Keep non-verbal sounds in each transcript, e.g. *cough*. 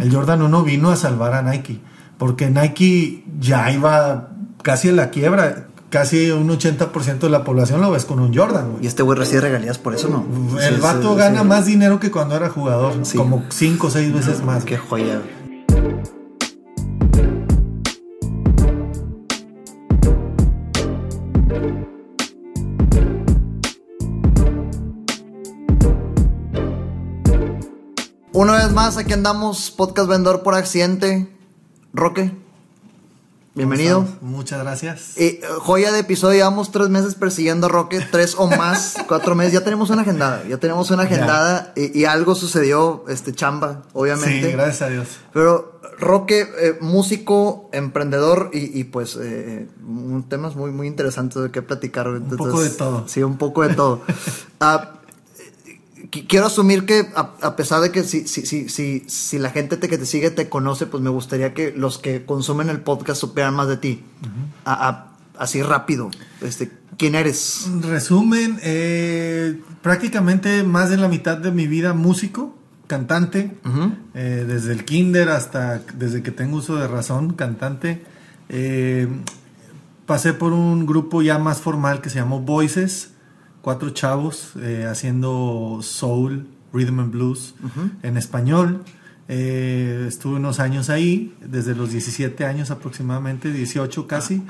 El Jordan 1 vino a salvar a Nike, porque Nike ya iba casi en la quiebra. Casi un 80% de la población lo ves con un Jordan, Y este güey recibe regalías por eso, ¿no? El vato gana más dinero que cuando era jugador, como 5 o 6 veces más. Qué joya. Más, aquí andamos, Podcast Vendedor por Accidente. Roque, bienvenido. Muchas gracias. Eh, joya de episodio, llevamos tres meses persiguiendo a Roque, tres o más, *laughs* cuatro meses. Ya tenemos una agendada, ya tenemos una agendada y, algo sucedió, este chamba, obviamente. Sí, gracias a Dios. Pero Roque, eh, músico, emprendedor y, pues eh, temas muy, muy interesantes de qué platicar. Un poco de todo. Sí, un poco de todo. *laughs* Ah, quiero asumir que a, pesar de que si, si, si, si, si la gente te, que te sigue te conoce, pues me gustaría que los que consumen el podcast supieran más de ti. así rápido. Este, ¿Quién eres? Resumen, eh, prácticamente más de la mitad de mi vida músico, cantante, eh, desde el kinder hasta desde que tengo uso de razón, cantante. Eh, pasé por un grupo ya más formal que se llamó Voices, cuatro chavos eh, haciendo soul, rhythm and blues en español. Eh, estuve unos años ahí, desde los 17 años aproximadamente, 18 casi.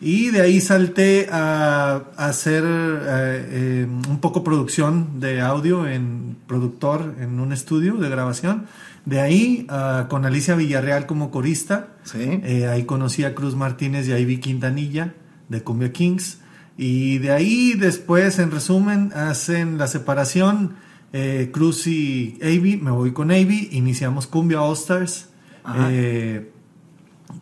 Y de ahí salté a, hacer eh, un poco producción de audio en productor en un estudio de grabación. De ahí ah, con Alicia Villarreal como corista. ahí conocí a Cruz Martínez y a Ivy Quintanilla de Cumbia Kings. Y de ahí después, en resumen, hacen la separación. Eh, Cruz y Avi, me voy con Avi, iniciamos Cumbia All Stars. Eh,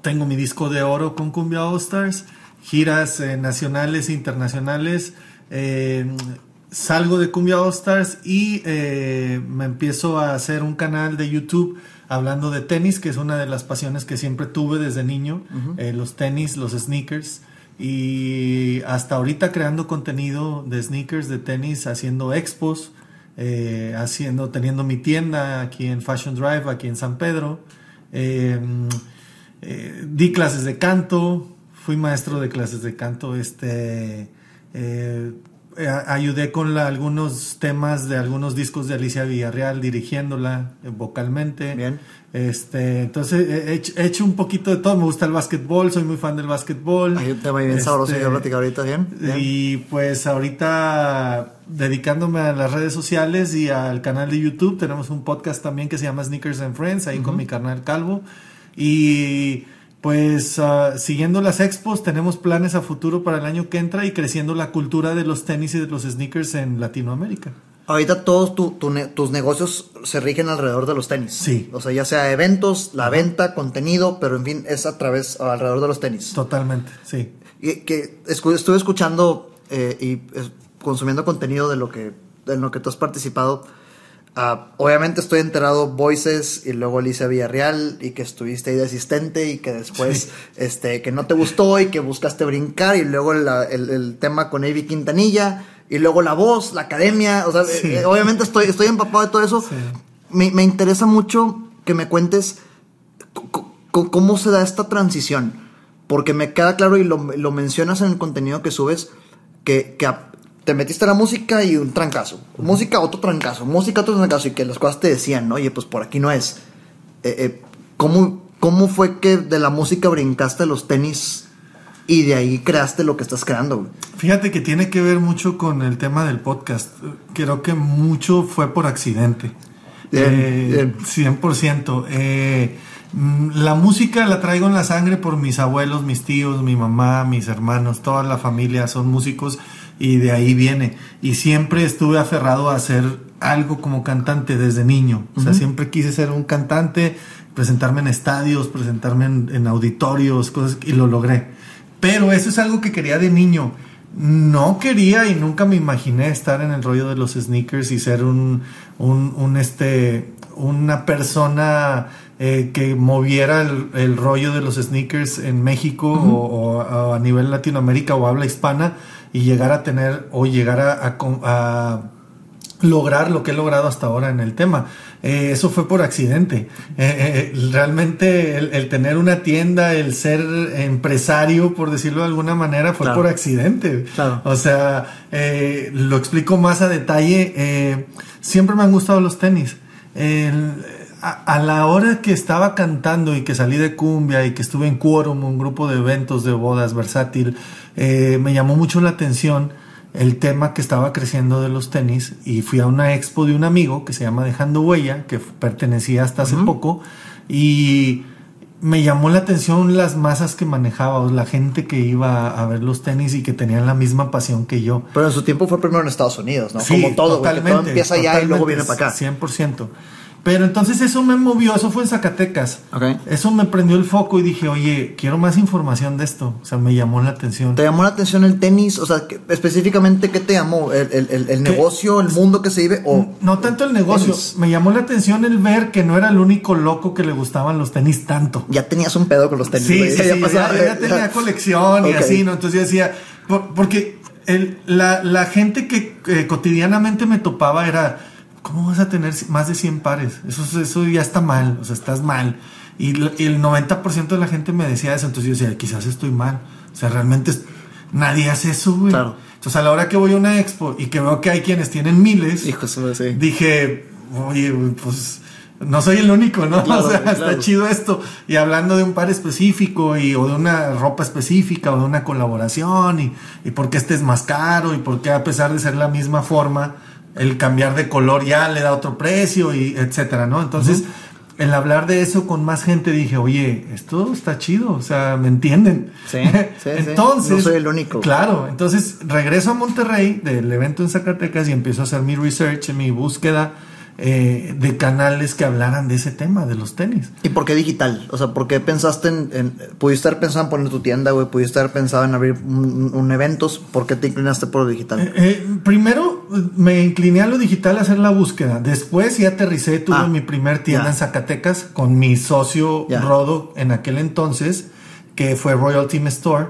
tengo mi disco de oro con Cumbia All Stars, giras eh, nacionales e internacionales. salgo de Cumbia All Stars y me empiezo a hacer un canal de YouTube hablando de tenis, que es una de las pasiones que siempre tuve desde niño, los tenis, los sneakers. Y hasta ahorita creando contenido de sneakers, de tenis, haciendo expos, eh, haciendo, teniendo mi tienda aquí en Fashion Drive, aquí en San Pedro. Em, eh, di clases de canto, fui maestro de clases de canto, este, eh, ayudé con algunos temas de algunos discos de Alicia Villarreal, dirigiéndola vocalmente. Bien. Este, entonces he, hecho un poquito de todo. Me gusta el básquetbol, soy muy fan del básquetbol. Hay un tema bien este, sabroso que ahorita, ¿bien? Y pues ahorita dedicándome a las redes sociales y al canal de YouTube, tenemos un podcast también que se llama Sneakers and Friends, ahí con mi carnal Calvo. Y pues ah, siguiendo las expos, tenemos planes a futuro para el año que entra y creciendo la cultura de los tenis y de los sneakers en Latinoamérica. Ahorita todos tus negocios se rigen alrededor de los tenis. Sí. O sea, ya sea eventos, la venta, contenido, pero en fin, es a través, alrededor de los tenis. Totalmente, sí. Y que estuve escuchando eh, y consumiendo contenido de lo que, de lo que tú has participado. Ah, obviamente estoy enterado Voices y luego Alicia Villarreal y que estuviste ahí de asistente y que después este que no te gustó y que buscaste brincar y luego el, el, tema con Avi Quintanilla y luego la voz, la academia, o sea, eh, obviamente estoy, estoy empapado de todo eso. Me, me, interesa mucho que me cuentes cómo se da esta transición, porque me queda claro y lo, lo mencionas en el contenido que subes, que, que te metiste a la música y un trancazo, música, otro trancazo, música, otro trancazo, y que las cosas te decían, oye, pues por aquí no es. Eh, eh, ¿cómo, ¿Cómo fue que de la música brincaste a los tenis y de ahí creaste lo que estás creando. Fíjate que tiene que ver mucho con el tema del podcast. Creo que mucho fue por accidente. Bien, 100%. Eh, eh, mm, la música la traigo en la sangre por mis abuelos, mis tíos, mi mamá, mis hermanos, toda la familia son músicos y de ahí viene. Y siempre estuve aferrado a hacer algo como cantante desde niño. O sea, siempre quise ser un cantante, presentarme en estadios, presentarme en, en auditorios, cosas, y lo logré. Pero eso es algo que quería de niño. No quería y nunca me imaginé estar en el rollo de los sneakers y ser un, un, este, una persona eh, que moviera el, rollo de los sneakers en México o, a nivel Latinoamérica o habla hispana y llegar a tener o llegar a, a lograr lo que he logrado hasta ahora en el tema. eh, eso fue por accidente. Eh, eh, realmente el, tener una tienda, el ser empresario, por decirlo de alguna manera, fue por accidente. O sea, lo explico más a detalle. siempre me han gustado los tenis. A, la hora que estaba cantando y que salí de cumbia y que estuve en Quorum, un grupo de eventos de bodas versátil, me llamó mucho la atención el tema que estaba creciendo de los tenis y fui a una expo de un amigo que se llama Dejando Huella, que pertenecía hasta hace poco, y me llamó la atención las masas que manejaba, la gente que iba a ver los tenis y que tenían la misma pasión que yo. Pero en su tiempo fue primero en Estados Unidos, ¿no? Como todo, totalmente, todo empieza allá y luego viene para acá. 100%. Pero entonces eso me movió, eso fue en Zacatecas. Eso me prendió el foco y dije, oye, quiero más información de esto. O sea, me llamó la atención. ¿Te llamó la atención el tenis? O sea, específicamente, ¿qué te llamó? ¿El, negocio, el mundo que se vive? O no tanto el negocio. Me llamó la atención el ver que no era el único loco que le gustaban los tenis tanto. Ya tenías un pedo con los tenis. Sí, sí, ya, tenía colección y así, ¿no? Entonces yo decía, porque la, la, gente que eh, cotidianamente me topaba era ¿cómo vas a tener más de 100 pares? Eso, eso ya está mal, o sea, estás mal. Y, el 90% de la gente me decía eso, entonces yo decía, quizás estoy mal. O sea, realmente nadie hace eso, güey. Claro. Entonces, a la hora que voy a una expo y que veo que hay quienes tienen miles, dije, oye, pues no soy el único, ¿no? *laughs* o sea, está chido esto. Y hablando de un par específico y, o de una ropa específica o de una colaboración y, y por qué este es más caro y por qué a pesar de ser la misma forma, el cambiar de color ya le da otro precio y etcétera, ¿no? Entonces, el hablar de eso con más gente dije, oye, esto está chido, o sea, ¿me entienden? *laughs* Sí, sí entonces, no soy el único. Claro, entonces regreso a Monterrey del evento en Zacatecas y empiezo a hacer mi research, mi búsqueda eh, de canales que hablaran de ese tema, de los tenis. ¿Y por qué digital? O sea, ¿por qué pensaste en, pudiste estar pensando en poner tu tienda, güey? ¿Pudiste estar pensado en abrir un, eventos? ¿Por qué te inclinaste por lo digital? Eh, eh, primero me incliné a lo digital a hacer la búsqueda. Después ya aterricé, tuve ah, mi primer tienda en Zacatecas con mi socio Rodo en aquel entonces que fue Royal Team Store,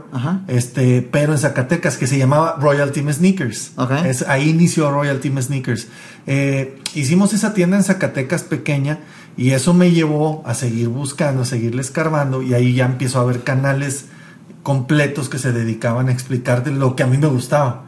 este, pero en Zacatecas, que se llamaba Royal Team Sneakers. Es, ahí inició Royal Team Sneakers. Eh, hicimos esa tienda en Zacatecas pequeña y eso me llevó a seguir buscando, a seguirle escarbando y ahí ya empezó a haber canales completos que se dedicaban a explicar de lo que a mí me gustaba.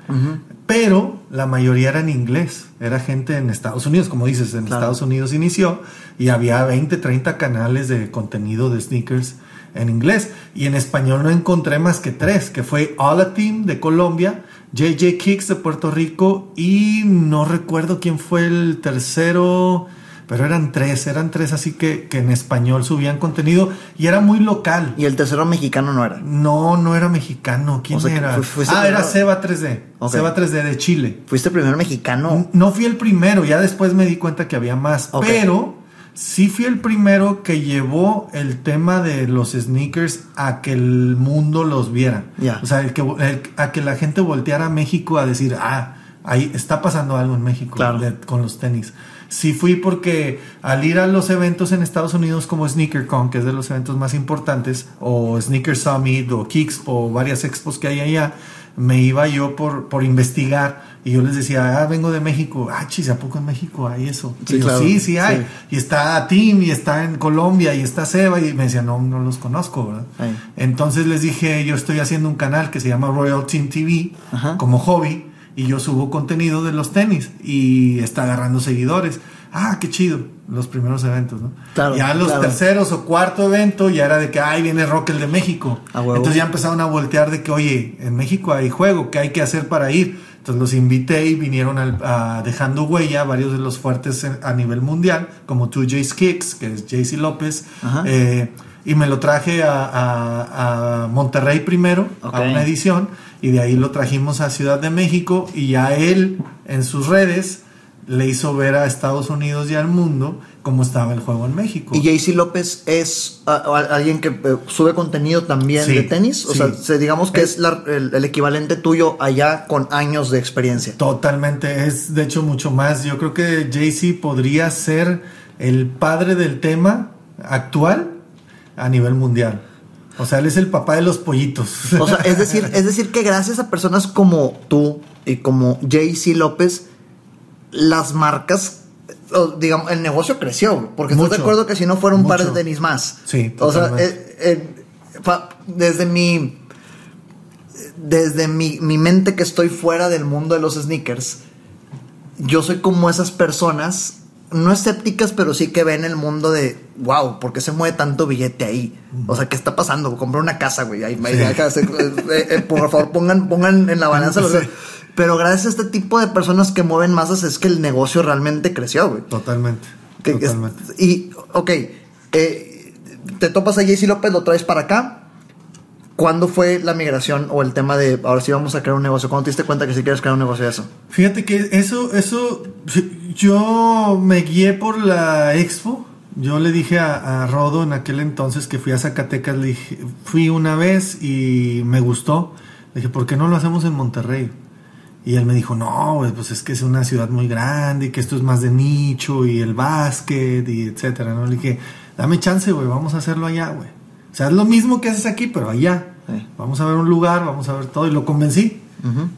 Pero la mayoría era en inglés, era gente en Estados Unidos, como dices, en Estados Unidos inició y había 20, 30 canales de contenido de sneakers en inglés. Y en español no encontré más que tres, que fue All Team de Colombia, JJ Kicks de Puerto Rico y no recuerdo quién fue el tercero, pero eran tres, eran tres así que, que en español subían contenido y era muy local. ¿Y el tercero mexicano no era? No, no era mexicano. ¿Quién era? ah, era Seba 3D. Seba 3D de Chile. ¿Fuiste el primer mexicano? No fui el primero, ya después me di cuenta que había más, pero sí fui el primero que llevó el tema de los sneakers a que el mundo los viera. O sea, que, a que la gente volteara a México a decir, ah, ahí está pasando algo en México con los tenis. Sí fui porque al ir a los eventos en Estados Unidos como SneakerCon, que es de los eventos más importantes, o Sneaker Summit, o Kickspo, varias expos que hay allá, me iba yo por, por investigar y yo les decía, ah, vengo de México. Ah, chis, ¿a poco en México hay eso? Sí, sí, sí hay. Y está Tim, y está en Colombia, y está Seba. Y me decía, no, no los conozco, ¿verdad? Entonces les dije, yo estoy haciendo un canal que se llama Royal Team TV como hobby. Y yo subo contenido de los tenis. Y está agarrando seguidores. Ah, qué chido. Los primeros eventos, ¿no? Claro, ya los terceros o cuarto evento ya era de que, ay, viene Rock el de México. Entonces ya empezaron a voltear de que, oye, en México hay juego, ¿qué hay que hacer para ir? Entonces los invité y vinieron a, dejando huella varios de los fuertes a nivel mundial, como 2J's Kicks, que es JC López. Eh, y me lo traje a, Monterrey primero, a una edición, y de ahí lo trajimos a Ciudad de México, y ya él en sus redes le hizo ver a Estados Unidos y al mundo cómo estaba el juego en México. ¿Y JC López es alguien que eh, sube contenido también de tenis? O sea, digamos que es, el, equivalente tuyo allá con años de experiencia. Totalmente, es de hecho mucho más. Yo creo que JC podría ser el padre del tema actual a nivel mundial. O sea, él es el papá de los pollitos. O sea, es decir, *laughs* es decir que gracias a personas como tú y como JC López, las marcas digamos, el negocio creció, porque Mucho. estoy de acuerdo que si no fuera un par de tenis más. Sí, O sea, eh, eh, desde mi desde mi, mi mente que estoy fuera del mundo de los sneakers, yo soy como esas personas, no escépticas, pero sí que ven el mundo de, wow, ¿por qué se mueve tanto billete ahí? O sea, ¿qué está pasando? Compré una casa, güey. ahí- eh, eh, por favor, pongan, pongan en la balanza. los-. Pero gracias a este tipo de personas que mueven masas es que el negocio realmente creció, güey. Totalmente. Que- es- totalmente. y, ok, eh, te topas a JC López, lo traes para acá. ¿Cuándo fue la migración o el tema de ahora sí vamos a crear un negocio? ¿Cuándo te diste cuenta que si quieres crear un negocio de eso? Fíjate que eso, eso, yo me guié por la expo. Yo le dije a, Rodo en aquel entonces que fui a Zacatecas, le dije, fui una vez y me gustó. Le dije, ¿por qué no lo hacemos en Monterrey? Y él me dijo, no, pues es que es una ciudad muy grande y que esto es más de nicho y el básquet y etcétera, ¿no? Le dije, dame chance, güey, vamos a hacerlo allá, güey. O sea, es lo mismo que haces aquí, pero allá. Sí. Vamos a ver un lugar, vamos a ver todo. Y lo convencí.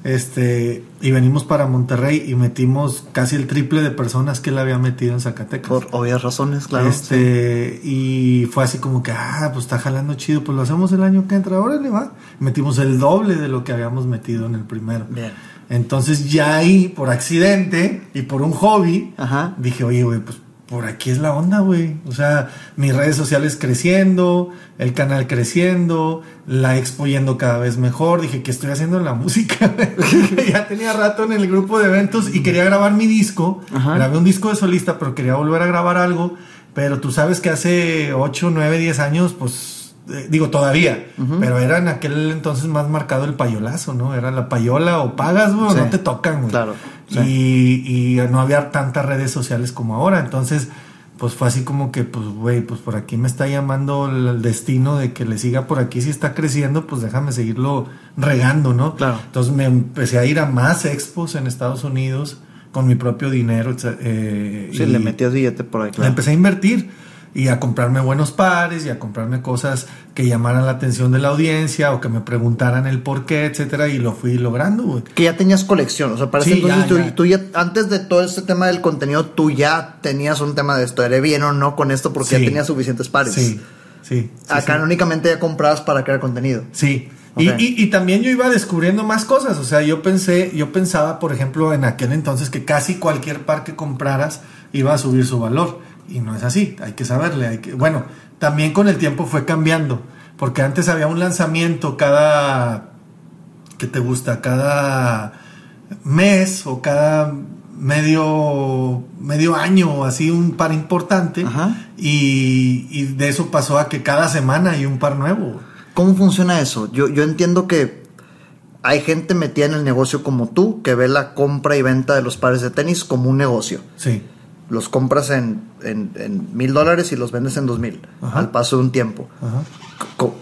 Este, y venimos para Monterrey y metimos casi el triple de personas que él había metido en Zacatecas. Por obvias razones, claro. este, y fue así como que, ah, pues está jalando chido, pues lo hacemos el año que entra, órale, va. Metimos el doble de lo que habíamos metido en el primero. Bien. Entonces ya ahí, por accidente y por un hobby, Ajá. dije, oye, güey, pues por aquí es la onda, güey. O sea, mis redes sociales creciendo, el canal creciendo, la expo yendo cada vez mejor. Dije, ¿qué estoy haciendo en la *laughs* música? *laughs* ya tenía rato en el grupo de eventos y quería grabar mi disco. Ajá. Grabé un disco de solista, pero quería volver a grabar algo. Pero tú sabes que hace 8, 9, 10 años, pues, eh, digo, todavía, pero era en aquel entonces más marcado el payolazo, ¿no? Era la payola o pagas, güey, Sí. no te tocan, güey. Claro, sí. Y, y no había tantas redes sociales como ahora. Entonces, pues fue así como que, pues, güey, pues por aquí me está llamando el, destino de que le siga por aquí. Si está creciendo, pues déjame seguirlo regando, ¿no? Claro. Entonces me empecé a ir a más expos en Estados Unidos con mi propio dinero. eh, Sí, y le metías billete por ahí, le claro. empecé a invertir y a comprarme buenos pares y a comprarme cosas que llamaran la atención de la audiencia o que me preguntaran el por qué, etcétera, y lo fui logrando, güey. Que ya tenías colección, o sea, parece Sí, entonces ya, tú, ya. tú ya, antes de todo este tema del contenido, tú ya tenías un tema de esto, ¿eres bien o no con esto? Porque Sí. ya tenías suficientes pares. Sí, sí. sí, Acá únicamente ya comprabas para crear contenido. Sí. Y, y- y también yo iba descubriendo más cosas. O sea, yo pensé, yo pensaba, por ejemplo, en aquel entonces que casi cualquier par que compraras iba a subir su valor. Y no es así. Hay que saberle. Hay que, bueno, también con el tiempo fue cambiando. Porque antes había un lanzamiento cada. ¿Qué te gusta? Cada mes o cada medio medio año o así un par importante Ajá. y, y de eso pasó a que cada semana hay un par nuevo ¿Cómo funciona eso? Yo, yo entiendo que hay gente metida en el negocio como tú que ve la compra y venta de los pares de tenis como un negocio. sí Los compras en mil dólares y los vendes en dos mil al paso de un tiempo. Ajá.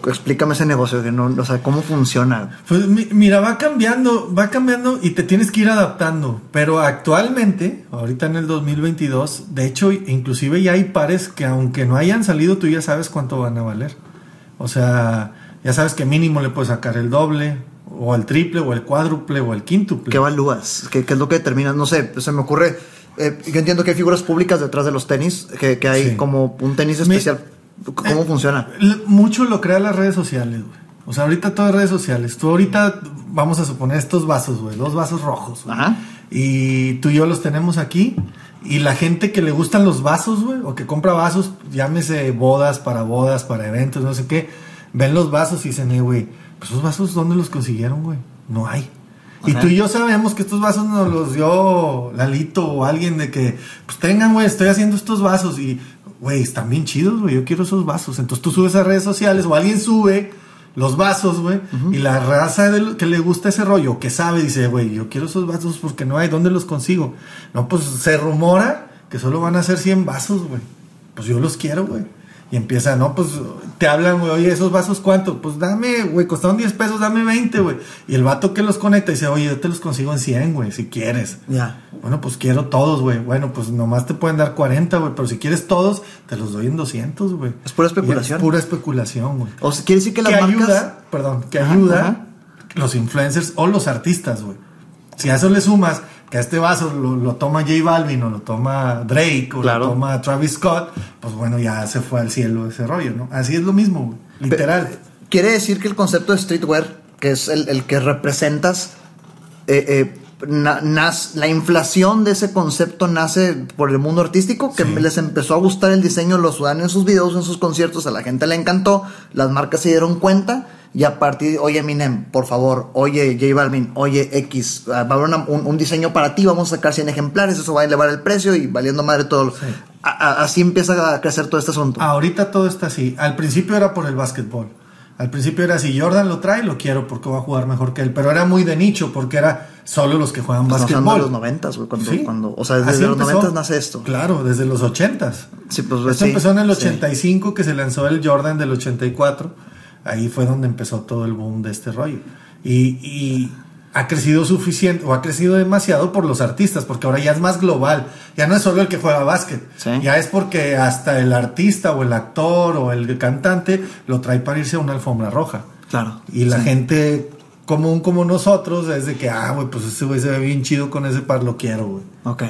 Explícame ese negocio, que no, o sea, cómo funciona. Pues mi- mira, va cambiando, va cambiando y te tienes que ir adaptando. Pero actualmente, ahorita en el 2022, de hecho, inclusive ya hay pares que aunque no hayan salido, tú ya sabes cuánto van a valer. O sea, ya sabes que mínimo le puedes sacar el doble, o el triple, o el cuádruple, o el quíntuple. ¿Qué evalúas? ¿Qué, qué es lo que determinas? No sé, se me ocurre. Eh, yo entiendo que hay figuras públicas detrás de los tenis, que, que hay Sí. como un tenis Mi- especial. ¿Cómo Eh, funciona? Mucho lo crean las redes sociales, güey. O sea, ahorita todas redes sociales. Tú ahorita, vamos a suponer estos vasos, güey, dos vasos rojos. güey. Ajá. Y tú y yo los tenemos aquí. Y la gente que le gustan los vasos, güey, o que compra vasos, llámese bodas, para bodas, para eventos, no sé qué, ven los vasos y dicen, eh, güey, pues esos vasos, ¿dónde los consiguieron, güey? No hay. Y Ajá. tú y yo sabemos que estos vasos nos los dio Lalito o alguien de que, pues tengan, güey, estoy haciendo estos vasos y, güey, están bien chidos, güey, yo quiero esos vasos. Entonces tú subes a redes sociales o alguien sube los vasos, güey, y la raza de- que le gusta ese rollo, que sabe, dice, güey, yo quiero esos vasos porque no hay, ¿dónde los consigo? No, pues se rumora que solo van a ser 100 vasos, güey. Pues yo los quiero, güey. Y empieza, no, pues te hablan, güey, oye, esos vasos cuánto? Pues dame, güey, costaron 10 pesos, dame 20, güey. Y el vato que los conecta dice, oye, yo te los consigo en 100, güey, si quieres. Ya. Bueno, pues quiero todos, güey. Bueno, pues nomás te pueden dar 40, güey, pero si quieres todos, te los doy en 200, güey. Es pura Y especulación. Es pura especulación, güey. O sea, quiere decir que las marcas. ayuda, perdón, que Ajá, ayuda ajá. los influencers o los artistas, güey. Si a eso le sumas que a este vaso lo, lo toma J Balvin o lo toma Drake o Claro. lo toma Travis Scott, pues bueno, ya se fue al cielo ese rollo, ¿no? Así es lo mismo, güey, literal. Quiere decir que el concepto de streetwear, que es el, el que representas, eh, eh, nas- la inflación de ese concepto nace por el mundo artístico, que Sí. les empezó a gustar el diseño, lo sudan en sus videos, en sus conciertos, a la gente le encantó, las marcas se dieron cuenta. Y a partir, oye Eminem, por favor, oye J Balvin, oye X, ah, va a haber una- un, un diseño para ti, vamos a sacar 100 ejemplares, eso va a elevar el precio y valiendo madre todo. Sí. A- a- así empieza a crecer todo este asunto. Ahorita todo está así. Al principio era por el básquetbol. Al principio era si Jordan lo trae, lo quiero porque va a jugar mejor que él. Pero era muy de nicho porque era solo los que juegan hablando básquetbol. los noventas, güey, cuando, Sí. cuando, o sea, desde Así los empezó. noventas nace esto. Claro, desde los ochentas. Sí, pues, Esto sí, empezó en el sí. 85 que se lanzó el Jordan del 84. Ahí fue donde empezó todo el boom de este rollo. Y, y ha crecido suficiente o ha crecido demasiado por los artistas, porque ahora ya es más global. Ya no es solo el que juega básquet. Sí. Ya es porque hasta el artista o el actor o el cantante lo trae para irse a una alfombra roja. Claro. Y la Sí. gente común como nosotros es de que, ah, güey, pues ese güey se ve bien chido con ese par, lo quiero, güey. Ok.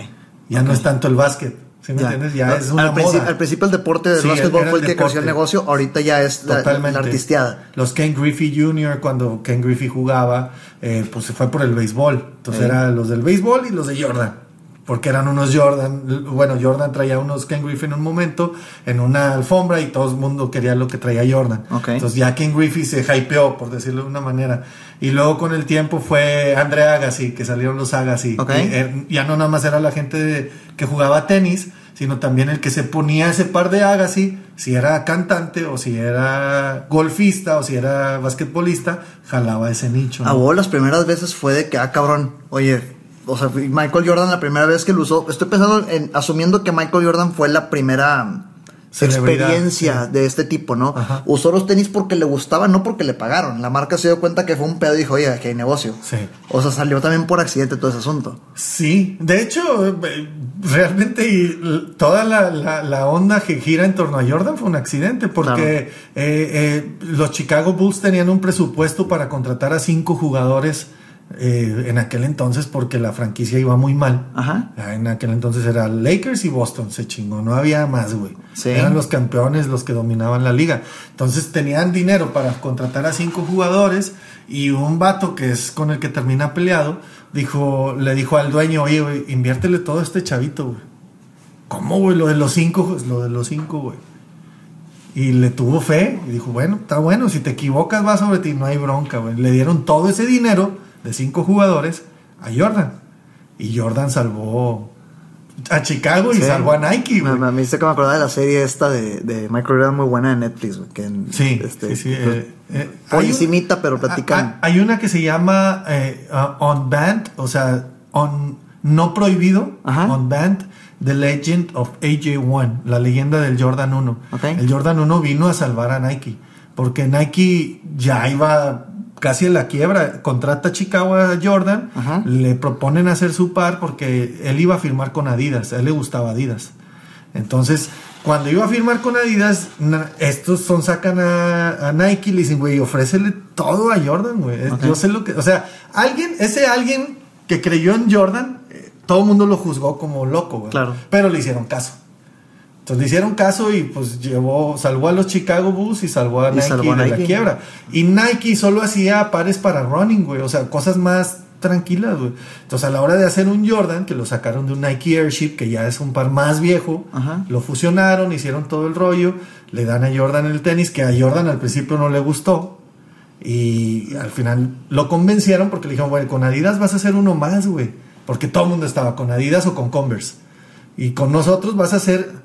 Ya no es tanto el básquet. ¿Sí me Ya. entiendes? Ya es una al, principio, moda. al principio el deporte del Sí, básquetbol fue el que creció el negocio, ahorita ya es la artisteada. Los Ken Griffey Jr., cuando Ken Griffey jugaba, eh, pues se fue por el béisbol. Entonces Sí. eran los del béisbol y los de Jordan. Porque eran unos Jordan. Bueno, Jordan traía unos Ken Griffey en un momento, en una alfombra, y todo el mundo quería lo que traía Jordan. Ok. Entonces ya Ken Griffey se hypeó, por decirlo de una manera. Y luego con el tiempo fue Andre Agassi, que salieron los Agassi. Ok. Y, eh, ya no nada más era la gente de- que jugaba tenis, sino también el que se ponía ese par de Agassi, si era cantante o si era golfista o si era basquetbolista, jalaba ese nicho. ¿no? A vos las primeras veces fue de que, ah, cabrón, oye, o sea, Michael Jordan la primera vez que lo usó, estoy pensando en, asumiendo que Michael Jordan fue la primera Celebridad, experiencia sí. de este tipo, ¿no? Ajá. Usó los tenis porque le gustaban, no porque le pagaron. La marca se dio cuenta que fue un pedo y dijo, oye, aquí hay negocio. Sí. O sea, salió también por accidente todo ese asunto. Sí, de hecho, eh, realmente toda la, la- la onda que gira en torno a Jordan fue un accidente, porque Claro. eh, eh, los Chicago Bulls tenían un presupuesto para contratar a cinco jugadores eh, en aquel entonces, porque la franquicia iba muy mal. Ajá. Ah, En aquel entonces era Lakers y Boston, se chingó, no había más, güey. Sí. Eran los campeones los que dominaban la liga. Entonces tenían dinero para contratar a cinco jugadores y un vato que es con el que termina peleado, dijo, le dijo al dueño, oye, güey, inviértele todo a este chavito, güey. ¿Cómo, güey? Lo de los cinco, lo de los cinco, güey. Y le tuvo fe y dijo, bueno, está bueno, si te equivocas va sobre ti, no hay bronca, güey. Le dieron todo ese dinero de cinco jugadores a Jordan. Y Jordan salvó a Chicago y Sí. salvó a Nike, güey. me, me hice que me acordaba de la serie esta de, de Michael Jordan muy buena de Netflix, güey, que en- Sí, este, sí, sí. pues, eh, eh, un- pero platican. Hay, una que se llama eh, uh, On Band, o sea, on, no prohibido, Ajá. On Band, The Legend of AJ1, la leyenda del Jordan 1. Ok. El Jordan 1 vino a salvar a Nike, porque Nike ya iba casi en la quiebra. Contrata a Chicago a Jordan, Ajá. le proponen hacer su par porque él iba a firmar con Adidas, a él le gustaba Adidas. Entonces, cuando iba a firmar con Adidas, estos son sacan a, a Nike y le dicen, güey, ofrécele todo a Jordan, güey. Yo sé lo que, o sea, alguien, ese alguien que creyó en Jordan, eh, todo el mundo lo juzgó como loco, güey. Claro. Pero le hicieron caso. Entonces le hicieron caso y pues llevó, salvó a los Chicago Bulls y salvó a Y Nike salvó a de la quiebra. Y Nike solo hacía pares para running, güey. O sea, cosas más tranquilas, güey. Entonces a la hora de hacer un Jordan, que lo sacaron de un Nike Airship, que ya es un par más viejo, Ajá. lo fusionaron, hicieron todo el rollo, le dan a Jordan el tenis, que a Jordan al principio no le gustó. Y al final lo convencieron porque le dijeron, güey, con Adidas vas a hacer uno más, güey. Porque todo el mundo estaba con Adidas o con Converse. Y con nosotros vas a hacer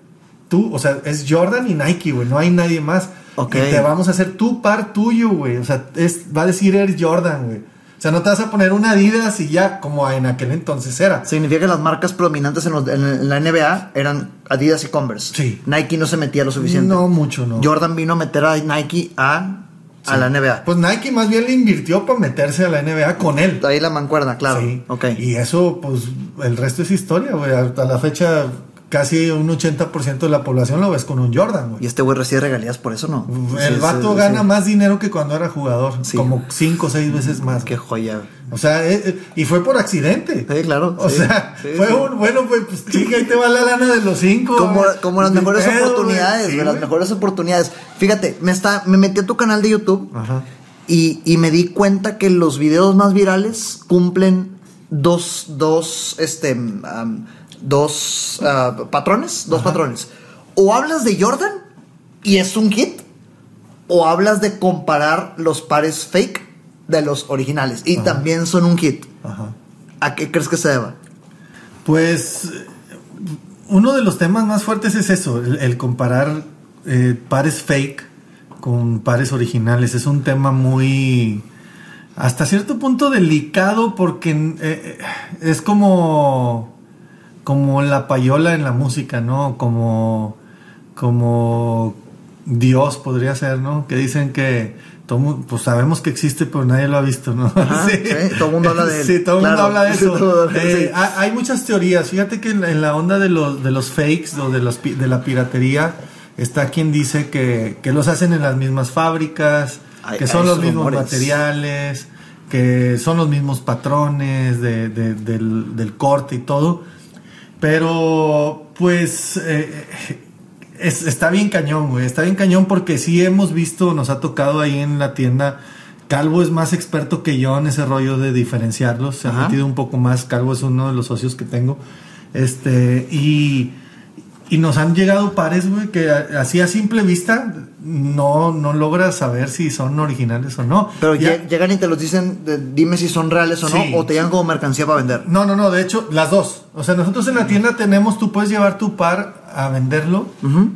tú, o sea, es Jordan y Nike, güey, no hay nadie más. Ok. Y te vamos a hacer tu par tuyo, güey. O sea, es, va a decir Air Jordan, güey. O sea, no te vas a poner una Adidas y ya, como en aquel entonces era. Significa que las marcas predominantes en, los- en- en la NBA eran Adidas y Converse. Sí. Nike no se metía lo suficiente. No mucho, no. Jordan vino a meter a Nike a, a la NBA. Pues Nike más bien le invirtió para meterse a la NBA con él. Ahí la mancuerna, claro. Sí. Ok. Y eso, pues, el resto es historia, güey. Hasta la fecha, casi un 80% de la población lo ves con un Jordan, güey. Y este güey recibe regalías por eso, ¿no? El Sí, vato sí, gana sí. más dinero que cuando era jugador. Sí. Como 5 o 6 veces más. Qué joya. O sea, eh, eh, y fue por accidente. Sí, claro. O sea, fue un, bueno, pues, pues chica, ahí te va la lana de los cinco. Como, como las mejores pedo, oportunidades, güey, las güey. mejores oportunidades. Fíjate, me, está, me metí a tu canal de YouTube Ajá. y, y me di cuenta que los videos más virales cumplen dos, dos, este, dos ah, patrones, dos patrones. O hablas de Jordan y es un hit, o hablas de comparar los pares fake de los originales y también son un hit. Ajá. ¿A qué crees que se deba? Pues uno de los temas más fuertes es eso, el, el comparar eh, pares fake con pares originales. Es un tema muy, hasta cierto punto delicado porque eh, eh, es como, como la payola en la música, ¿no? Como, como Dios podría ser, ¿no? Que dicen que todo pues sabemos que existe, pero nadie lo ha visto, ¿no? Ajá, *laughs* sí, todo el mundo habla de él. Sí, todo el mundo habla de *laughs* eso. Eh, sí. Hay muchas teorías. Fíjate que en la, en la onda de los, de los fakes o de, los, de la piratería está quien dice que, que los hacen en las mismas fábricas, Hay- que son los mismos rumores. materiales, que son los mismos patrones de- de- del, del corte y todo. Pero, pues, eh, es- está bien cañón, güey. Está bien cañón porque sí hemos visto, nos ha tocado ahí en la tienda. Calvo es más experto que yo en ese rollo de diferenciarlos. Se ha metido un poco más. Calvo es uno de los socios que tengo. Este, y, y nos han llegado pares, güey, que así a simple vista no, no logras saber si son originales o no. Pero Ya- llegan y te los dicen, de- dime si son reales o no, o te llegan como mercancía para vender. No, no, no, de hecho, las dos. O sea, nosotros en la tienda tenemos, tú puedes llevar tu par a venderlo,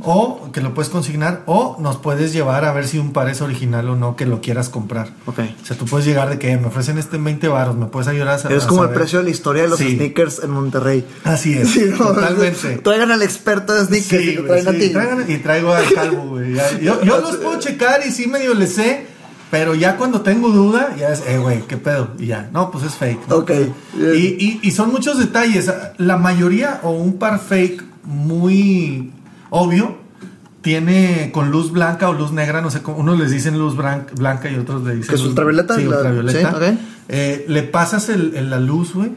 o que lo puedes consignar, o nos puedes llevar a ver si un par es original o no, que lo quieras comprar. Ok. O sea, tú puedes llegar de que me ofrecen este en 20 baros, me puedes ayudar a sa- Es como el saber? precio de la historia de los Sí. sneakers en Monterrey. Así es, *laughs* Sí, no, totalmente. *laughs* Traigan al experto de sneakers y Sí, traen a ti. traigan- y traigo al calvo, güey. ya. Yo, yo los puedo checar y sí medio le sé, pero ya cuando tengo duda, ya es, eh, güey, ¿qué pedo? Y ya, no, pues es fake. ¿no? Ok, Y, y- y son muchos detalles. La mayoría o un par fake muy obvio tiene con luz blanca o luz negra, no sé cómo, unos les dicen luz blanca y otros le dicen ¿Que es luz- ultravioleta? Sí, La- ultravioleta. sí. Eh, le pasas el, el- la luz, güey,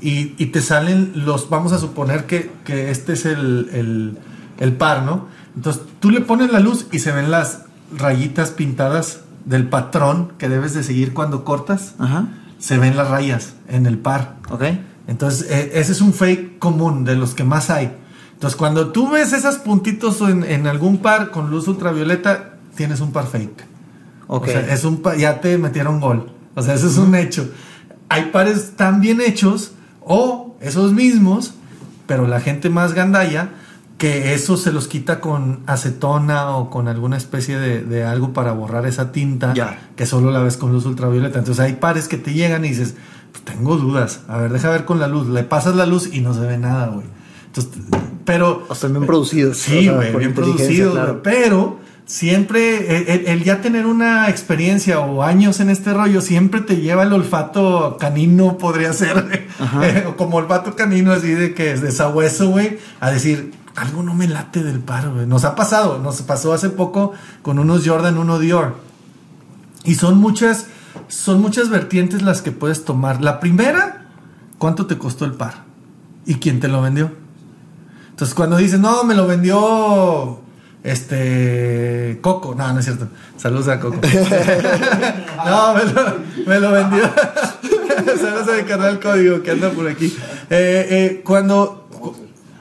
y, y te salen los, vamos a suponer que, que este es el, el- el par, ¿no? Entonces tú le pones la luz y se ven las rayitas pintadas del patrón que debes de seguir cuando cortas. Ajá. Se ven las rayas en el par. Ok. Entonces, eh, ese es un fake común de los que más hay. Entonces, cuando tú ves esos puntitos en, en algún par con luz ultravioleta, tienes un par fake. O sea, es un pa- ya te metieron gol. O sea, eso es un hecho. Hay pares tan bien hechos o esos mismos, pero la gente más gandalla que eso se los quita con acetona o con alguna especie de, de algo para borrar esa tinta Ya. que solo la ves con luz ultravioleta. Entonces hay pares que te llegan y dices, "Pues tengo dudas. A ver, deja ver con la luz. Le pasas la luz y no se ve nada, güey. Entonces, pero O sea, bien producidos. Sí, o sea, bien inteligencia, producido, claro. güey, pero siempre el, ya tener una experiencia o años en este rollo siempre te lleva el olfato canino, podría ser, o *laughs* como olfato canino así de que es de sabueso, güey, a decir, algo no me late del par, güey. Nos ha pasado, nos pasó hace poco con unos Jordan 1 Dior. Y son muchas, son muchas vertientes las que puedes tomar. La primera, ¿cuánto te costó el par? ¿Y quién te lo vendió? Entonces cuando dices, no, me lo vendió este Coco, no, no es cierto. Saludos a Coco. *laughs* no, me lo, me lo vendió. *laughs* Saludos a mi canal código que anda por aquí. Eh, eh, cuando,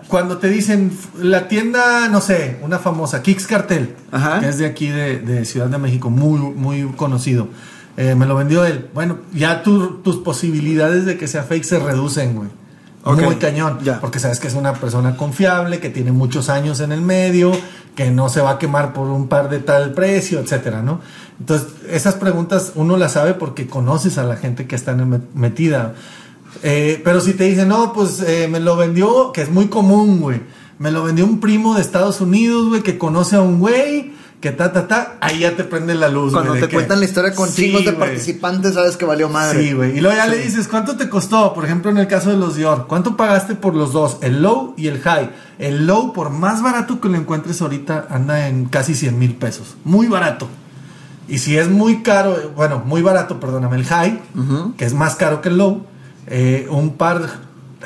cuando te dicen la tienda, no sé, una famosa, Kix Cartel, Ajá. que es de aquí de, de Ciudad de México, muy, muy conocido. Eh, me lo vendió él. Bueno, ya tu- tus posibilidades de que sea fake se reducen, güey. Muy cañón. ya. Porque sabes que es una persona confiable, que tiene muchos años en el medio, que no se va a quemar por un par de tal precio, etcétera, ¿no? Entonces, esas preguntas uno las sabe porque conoces a la gente que está metida. Eh, pero si te dicen, no, pues eh, me lo vendió, que es muy común, güey. Me lo vendió un primo de Estados Unidos, güey, que conoce a un güey, que ta, ta, ta. Ahí ya te prende la luz, Cuando te que- cuentan la historia con Sí, chingos de participantes, sabes que valió madre. Sí, güey. Y luego ya le dices, ¿cuánto te costó? Por ejemplo, en el caso de los Dior, ¿cuánto pagaste por los dos? El low y el high. El low, por más barato que lo encuentres ahorita, anda en casi 100 mil pesos. Muy barato. Y si es muy caro, bueno, muy barato, perdóname, el high, que es más caro que el low, eh, un par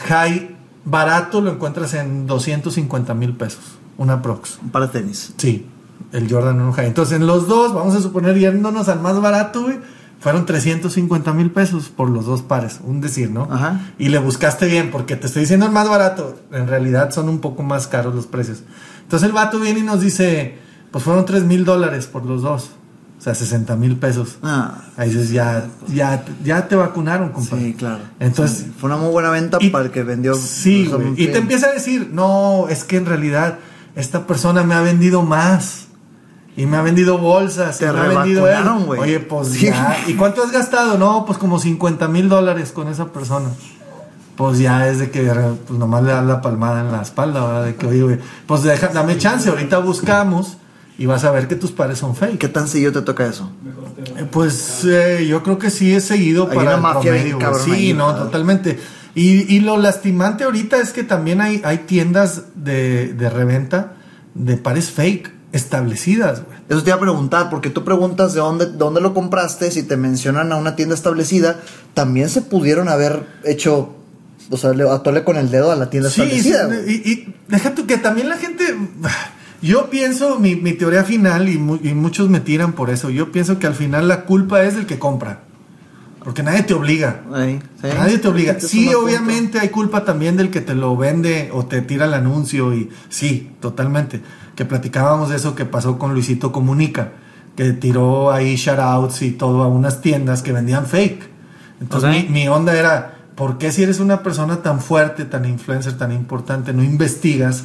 high barato lo encuentras en 250 mil pesos, una prox. Un par de tenis. Sí, el Jordan 1 high. Entonces en los dos, vamos a suponer yéndonos al más barato, güey, fueron 350 mil pesos por los dos pares, un decir, ¿no? Ajá. Y le buscaste bien, porque te estoy diciendo el más barato, en realidad son un poco más caros los precios. Entonces el vato viene y nos dice, pues fueron 3 mil dólares por los dos. O sea, 60 mil pesos. Ah, Ahí dices, ya, ya, ya te vacunaron, compadre. sí, claro. Entonces, Sí, fue una muy buena venta y- para el que vendió. Sí, güey. Y te empieza a decir, no, es que en realidad esta persona me ha vendido más. Y me ha vendido bolsas. Te y me ha vendido él. Oye, pues Sí. ya. ¿Y cuánto has gastado? No, pues como 50 mil dólares con esa persona. Pues ya es de que pues nomás le das la palmada en la espalda, ¿verdad? De que, oye, güey, pues deja, dame chance, ahorita buscamos y vas a ver que tus pares son fake. ¿Qué tan seguido te toca eso? Eh, Pues eh, yo creo que sí es seguido Hay para una el mafia bien promedio, cabrona Sí, ahí, no, ¿verdad? totalmente. Y, y lo lastimante ahorita es que también hay, hay tiendas de, de reventa de pares fake establecidas, güey. Eso te iba a preguntar, porque tú preguntas de dónde, dónde lo compraste, si te mencionan a una tienda establecida, también se pudieron haber hecho, o sea, le atole con el dedo a la tienda Sí, establecida. y, y deja tú que también la gente. Yo pienso, mi, mi teoría final, y, mu- y muchos me tiran por eso, yo pienso que al final la culpa es del que compra. Porque nadie te obliga. Sí. Nadie te obliga. Sí, obviamente hay culpa también del que te lo vende o te tira el anuncio y sí, totalmente. Que platicábamos de eso que pasó con Luisito Comunica, que tiró ahí shoutouts y todo a unas tiendas que vendían fake. Entonces mi, mi onda era, ¿por qué si eres una persona tan fuerte, tan influencer, tan importante, no investigas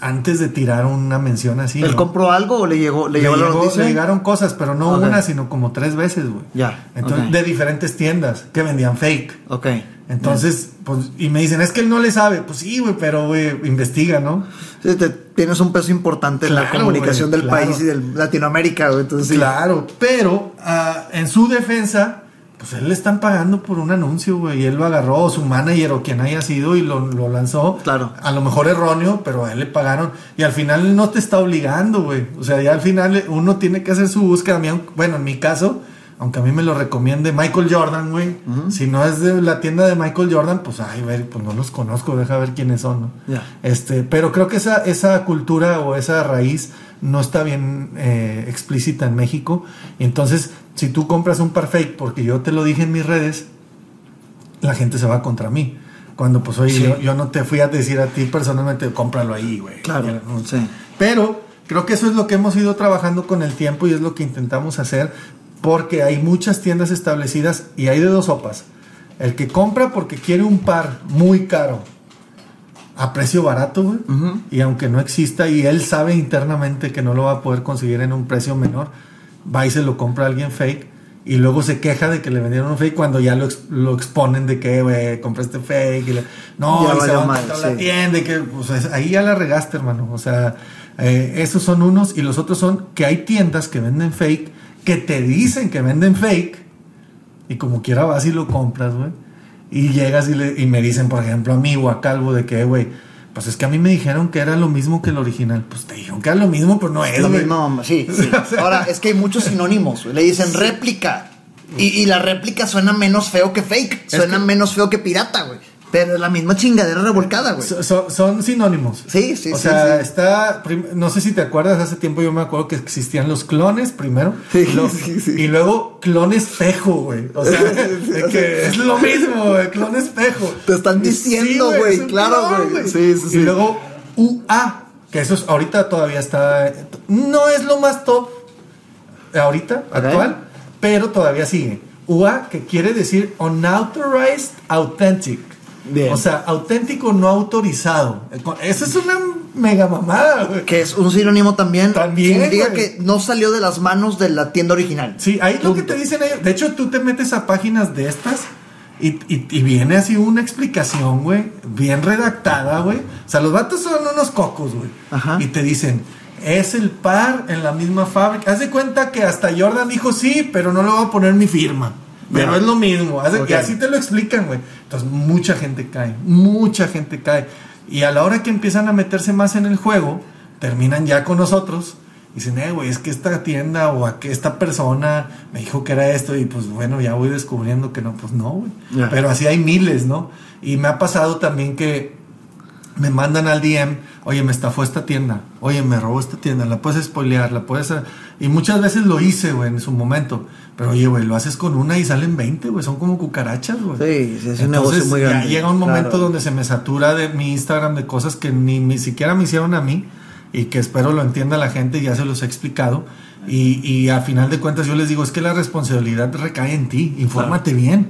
antes de tirar una mención así? ¿Él no? compró algo o le llegó, le le, llegó la le llegaron cosas, pero no una, sino como tres veces, güey. Ya, Entonces, de diferentes tiendas que vendían fake. Ok. Entonces, pues, y me dicen, es que él no le sabe. Pues sí, güey, pero, güey, investiga, ¿no? Sí, te- tienes un peso importante en la comunicación güey, del claro. país y de Latinoamérica, güey. Entonces, sí. Claro, pero ah, en su defensa, pues él le están pagando por un anuncio, güey, y él lo agarró, o su manager o quien haya sido, y lo, lo lanzó. Claro. A lo mejor erróneo, pero a él le pagaron. Y al final él no te está obligando, güey. O sea, ya al final uno tiene que hacer su búsqueda. Bueno, en mi caso, aunque a mí me lo recomiende Michael Jordan, güey. Si no es de la tienda de Michael Jordan, pues, ay, güey, pues no los conozco, deja ver quiénes son, ¿no? Este, pero creo que esa, esa cultura o esa raíz no está bien eh, explícita en México. Y entonces, si tú compras un par fake, porque yo te lo dije en mis redes, la gente se va contra mí. Cuando pues oye, Sí. yo, yo no te fui a decir a ti personalmente, cómpralo ahí, güey. Claro, sí. Pero creo que eso es lo que hemos ido trabajando con el tiempo y es lo que intentamos hacer porque hay muchas tiendas establecidas y hay de dos sopas. El que compra porque quiere un par muy caro a precio barato, güey, y aunque no exista y él sabe internamente que no lo va a poder conseguir en un precio menor, va y se lo compra a alguien fake y luego se queja de que le vendieron un fake cuando ya lo, ex- lo exponen de que, güey, compraste fake. Y le- no, Ya y se va a la tienda. y que, pues, es- ahí ya la regaste, hermano. O sea, eh, esos son unos y los otros son que hay tiendas que venden fake, que te dicen que venden fake y como quiera vas y lo compras, güey. Y llegas y, le- y me dicen, por ejemplo, a mí o a Calvo, de que, güey, pues es que a mí me dijeron que era lo mismo que el original. Pues te dijeron que era lo mismo, pero no es, lo mismo, sí, *laughs* sí. Ahora, es que hay muchos sinónimos. Le dicen réplica. Y, y la réplica suena menos feo que fake. Suena que- menos feo que pirata, güey. Pero es la misma chingadera revolcada, güey. So- so- son sinónimos. Sí, sí, o sí, sea, sí. está. No sé si te acuerdas, hace tiempo yo me acuerdo que existían los clones primero. Sí, *laughs* sí, sí. y luego clon espejo, güey. O sea, *laughs* o que sea. es lo mismo, güey. Clon espejo. Te están diciendo, güey, es claro, güey. Sí, sí, sí. Y luego UA, que eso es, ahorita todavía está. No es lo más top ahorita, actual, pero todavía sigue. UA, que quiere decir Unauthorized Authentic. Bien. O sea, auténtico no autorizado. Eso es una mega mamada, güey. Que es un sinónimo también. También, Significa güey. que no salió de las manos de la tienda original. Sí, ahí lo que Punto. te dicen ellos. De hecho, tú te metes a páginas de estas y, y- y viene así una explicación, güey, bien redactada, güey. O sea, los vatos son unos cocos, güey. Ajá. Y te dicen, es el par en la misma fábrica. Haz de cuenta que hasta Jordan dijo sí, pero no le voy a poner mi firma. Pero es lo mismo. Y así te lo explican, güey. Entonces, mucha gente cae. Mucha gente cae. Y a la hora que empiezan a meterse más en el juego, terminan ya con nosotros. Dicen, eh, güey, es que esta tienda o a que esta persona me dijo que era esto y pues bueno, ya voy descubriendo que no, pues no, güey. Pero así hay miles, ¿no? Y me ha pasado también que me mandan al DM, oye, me estafó esta tienda, oye, me robó esta tienda, la puedes spoilear, la puedes... Y muchas veces lo hice, güey, en su momento. Pero oye, güey, lo haces con una y salen 20, güey, son como cucarachas, güey. Sí, sí, es un Entonces, negocio muy grande. Ya llega un momento Claro. donde se me satura de mi Instagram de cosas que ni, ni siquiera me hicieron a mí y que espero lo entienda la gente, ya se los he explicado. Y, y a final de cuentas yo les digo, es que la responsabilidad recae en ti, infórmate bien.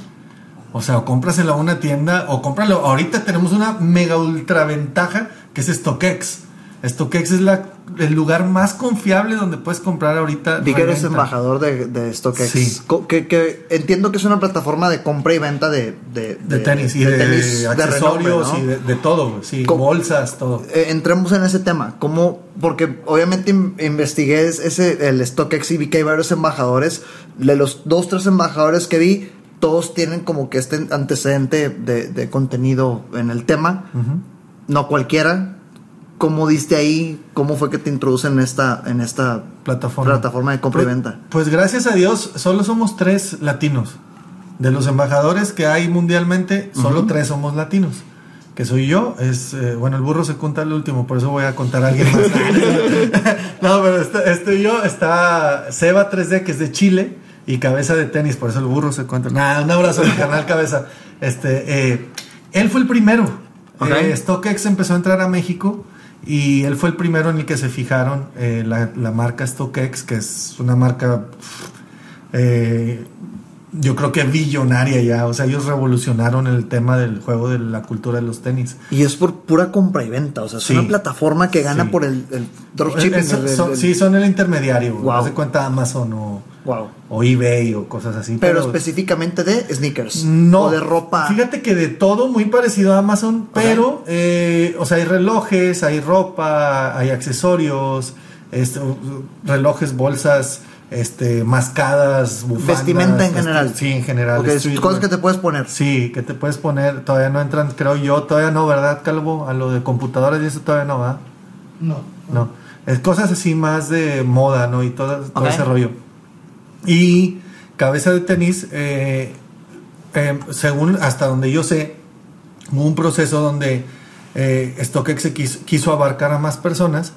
O sea, o cómpraselo a una tienda o cómpralo. Ahorita tenemos una mega ultra ventaja que es StockX. StockX es la, el lugar más confiable donde puedes comprar ahorita. Vi que eres embajador de, de StockX. Sí. Que, que entiendo que es una plataforma de compra y venta de, de, De tenis y de, tenis accesorios renombre, ¿no? y de, todo, güey. Sí, Co- bolsas, todo. Eh, entremos en ese tema. ¿Cómo? Porque obviamente in- investigué es- ese, el StockX y vi que hay varios embajadores. De los dos, tres embajadores que vi, todos tienen como que este antecedente de, contenido en el tema. No cualquiera. ¿Cómo diste ahí? ¿Cómo fue que te introducen en esta, en esta plataforma. plataforma de compra y Pues- venta? Pues gracias a Dios, solo somos tres latinos. De los embajadores que hay mundialmente, solo tres somos latinos. Que soy yo, es eh, bueno, el burro se cuenta el último, por eso voy a contar a alguien más. *laughs* *laughs* no, pero este- estoy yo, está Seba 3D, que es de Chile, y Cabeza de Tenis, por eso el burro se cuenta. Nada, un abrazo a mi canal Cabeza. Este, eh, él fue el primero. Ok. Eh, StockX empezó a entrar a México y él fue el primero en el que se fijaron eh, la, la marca StockX, que es una marca, eh, yo creo que billonaria ya. O sea, ellos revolucionaron el tema del juego de la cultura de los tenis. Y es por pura compra y venta. O sea, es Sí. una plataforma que gana Sí. por el, el dropshipping. Son- el- el- son- el- sí, son el intermediario. Wow. Haz de cuenta Amazon o, Wow. o eBay o cosas así. Pero específicamente de sneakers. No, O de ropa. Fíjate que de todo muy parecido a Amazon, pero, eh, o sea, hay relojes, hay ropa, hay accesorios, este, relojes, bolsas, este, mascadas, bufandas. Vestimenta en este, general. Sí, en general. Ok, streetwear. cosas que te puedes poner. Sí, que te puedes poner, todavía no entran, creo yo, todavía no, ¿verdad, Calvo? A lo de computadoras y eso todavía no va. No. No, es cosas así más de moda, ¿no? Y todo, todo ese rollo. Y cabeza de tenis, eh, eh, según hasta donde yo sé, hubo un proceso donde eh, StockX quiso, quiso abarcar a más personas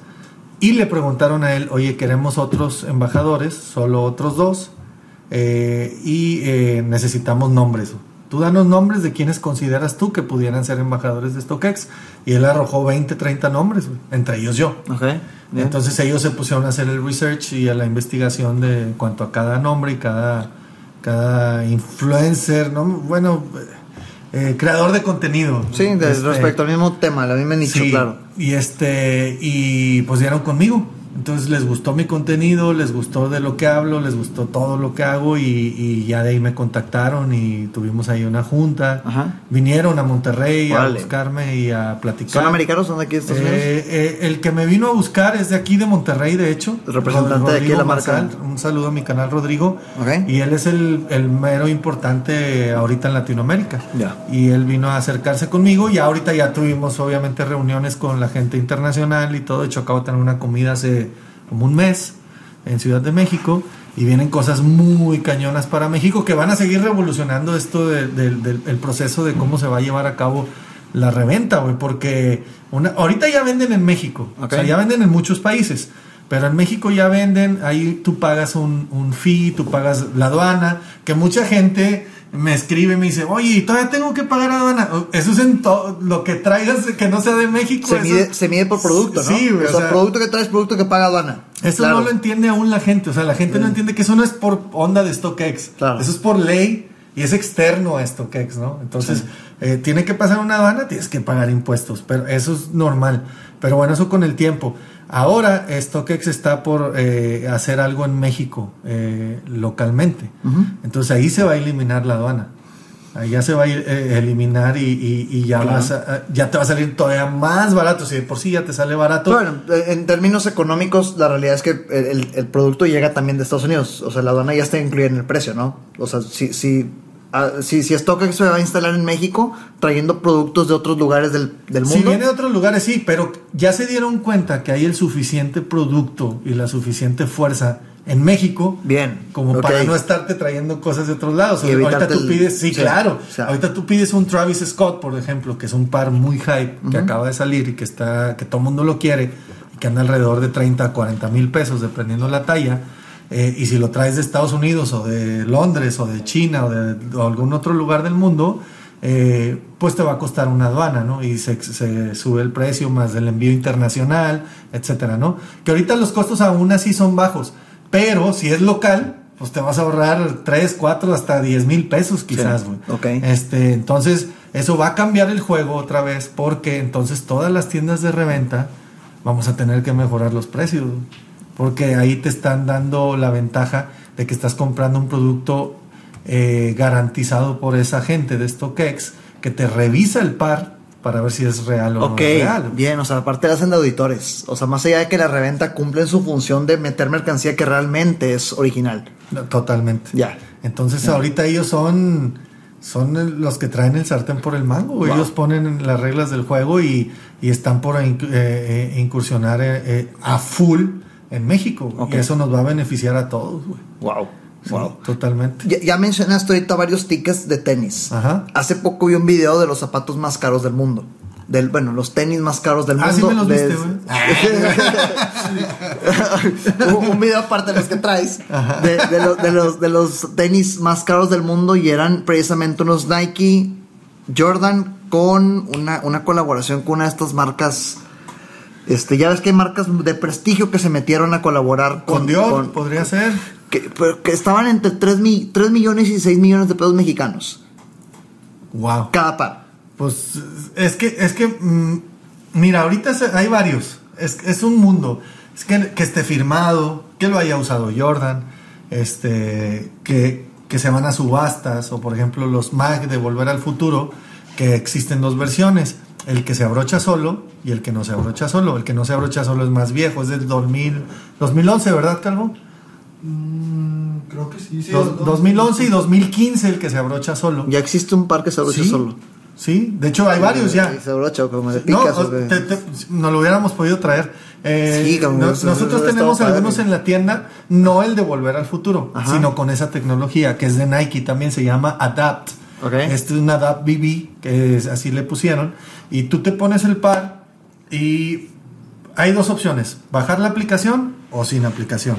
y le preguntaron a él, oye, queremos otros embajadores, solo otros dos, eh, y eh, necesitamos nombres. Tú danos nombres de quienes consideras tú que pudieran ser embajadores de StockX. Y él arrojó 20, 30 nombres, entre ellos yo. Entonces ellos se pusieron a hacer el research y a la investigación de cuanto a cada nombre y cada, cada influencer, ¿no? bueno, eh, creador de contenido. sí, de- Este, respecto al mismo tema, al mismo nicho, sí, claro. Y este, y pues dieron conmigo. Entonces les gustó mi contenido, les gustó de lo que hablo, les gustó todo lo que hago y, y ya de ahí me contactaron y tuvimos ahí una junta. Ajá. Vinieron a Monterrey a buscarme y a platicar. ¿Son americanos? ¿Son de aquí de Estados Unidos? Eh, eh, el que me vino a buscar es de aquí de Monterrey, de hecho. El representante de aquí de la marca. Marzal. Un saludo a mi canal Rodrigo. Ok. Y él es el, el mero importante ahorita en Latinoamérica. Ya. Y él vino a acercarse conmigo y ahorita ya tuvimos obviamente reuniones con la gente internacional y todo. De hecho, acabo de tener una comida hace como un mes en Ciudad de México y vienen cosas muy cañonas para México que van a seguir revolucionando esto de- de- del el proceso de cómo se va a llevar a cabo la reventa, güey, porque una, ahorita ya venden en México, Ok. o sea, ya venden en muchos países, pero en México ya venden, ahí tú pagas un, un fee, tú pagas la aduana, que mucha gente me escribe y me dice, oye, ¿y todavía tengo que pagar aduana? Eso es en todo, lo que traigas que no sea de México. Se eso- mide, se mide por producto, ¿no? Sí, güey, O sea, sea- producto que traes, producto que paga aduana. Eso Claro. no lo entiende aún la gente. O sea, la gente no entiende que eso no es por onda de StockX. Claro. Eso es por ley y es externo a StockX, ¿no? Entonces, eh, tiene que pasar una aduana, tienes que pagar impuestos. Pero eso es normal. Pero bueno, eso con el tiempo. Ahora, StockX está por eh, hacer algo en México eh, localmente. Entonces ahí se va a eliminar la aduana. Ahí ya se va a ir, eh, eliminar y, y- y ya, Claro. vas a- ya te va a salir todavía más barato. Si de por sí ya te sale barato. Bueno, en términos económicos, la realidad es que el, el- el producto llega también de Estados Unidos. O sea, la aduana ya está incluida en el precio, ¿no? O sea, si, si ah, si, si StockX se va a instalar en México, trayendo productos de otros lugares del, del Si mundo. viene de otros lugares, sí, pero ya se dieron cuenta que hay el suficiente producto y la suficiente fuerza en México Bien. como para no estarte trayendo cosas de otros lados. Y ahorita tú el- pides, sí, sí, claro. o sea. ahorita tú pides un Travis Scott, por ejemplo, que es un par muy hype, que acaba de salir y que está, que todo el mundo lo quiere, y que anda alrededor de 30 a 40 mil pesos, dependiendo la talla. Eh, y si lo traes de Estados Unidos o de Londres o de China o de, o algún otro lugar del mundo, eh, pues te va a costar una aduana, ¿no? Y se, se sube el precio más del envío internacional, etcétera, ¿no? Que ahorita los costos aún así son bajos, pero si es local, pues te vas a ahorrar 3, 4, hasta 10 mil pesos quizás, güey. ok. Este, entonces, eso va a cambiar el juego otra vez, porque entonces todas las tiendas de reventa vamos a tener que mejorar los precios, güey. Porque ahí te están dando la ventaja de que estás comprando un producto eh, garantizado por esa gente de StockX que te revisa el par para ver si es real o no es real. bien, o sea, aparte hacen de auditores. O sea, más allá de que la reventa cumplen su función de meter mercancía que realmente es original. No, Totalmente. Ya. Entonces ahorita ellos son son los que traen el sartén por el mango. Wow. Ellos ponen las reglas del juego y, y están por eh, eh, incursionar eh, a full en México. Ok. Y eso nos va a beneficiar a todos. güey. Wow. Sí, Totalmente. Ya, ya mencionaste ahorita varios tickets de tenis. Ajá. Hace poco vi un video de los zapatos más caros del mundo. Del, bueno, los tenis más caros del Ah, sí mundo. me los viste, güey. *laughs* un, un video aparte de los que traes. De, de los, de, los, de los tenis más caros del mundo. Y eran precisamente unos Nike Jordan con una, una colaboración con una de estas marcas. Este, ya ves que hay marcas de prestigio que se metieron a colaborar Con Dior con- podría ser. que, pero que estaban entre 3, mi- 3 millones y 6 millones de pesos mexicanos. Wow. Cada par. Pues es que, es que, mm, mira, ahorita hay varios. Es, es un mundo. Es que, que esté firmado, que lo haya usado Jordan, este, que, que se van a subastas, o por ejemplo los Mag de Volver al Futuro, que existen dos versiones. El que se abrocha solo y el que no se abrocha solo. El que no se abrocha solo es más viejo, es del 2000, 2011, ¿verdad, Calvo? Mm, creo que sí. sí Dos- dos- 2011 y 2015 el que se abrocha solo. Ya existe un par que se abrocha Sí, solo. Sí, de hecho hay varios ya. Se abrocha o como de No, picas. o- o que- te- te- no lo hubiéramos podido traer. Eh, Sí, como no- nosotros tenemos algunos padre. en la tienda, no el de Volver al Futuro, Ajá. sino con esa tecnología que es de Nike, también se llama Adapt. Ok. Este es un Adapt BB, que es, así le pusieron, y tú te pones el par y hay dos opciones, bajar la aplicación o sin aplicación.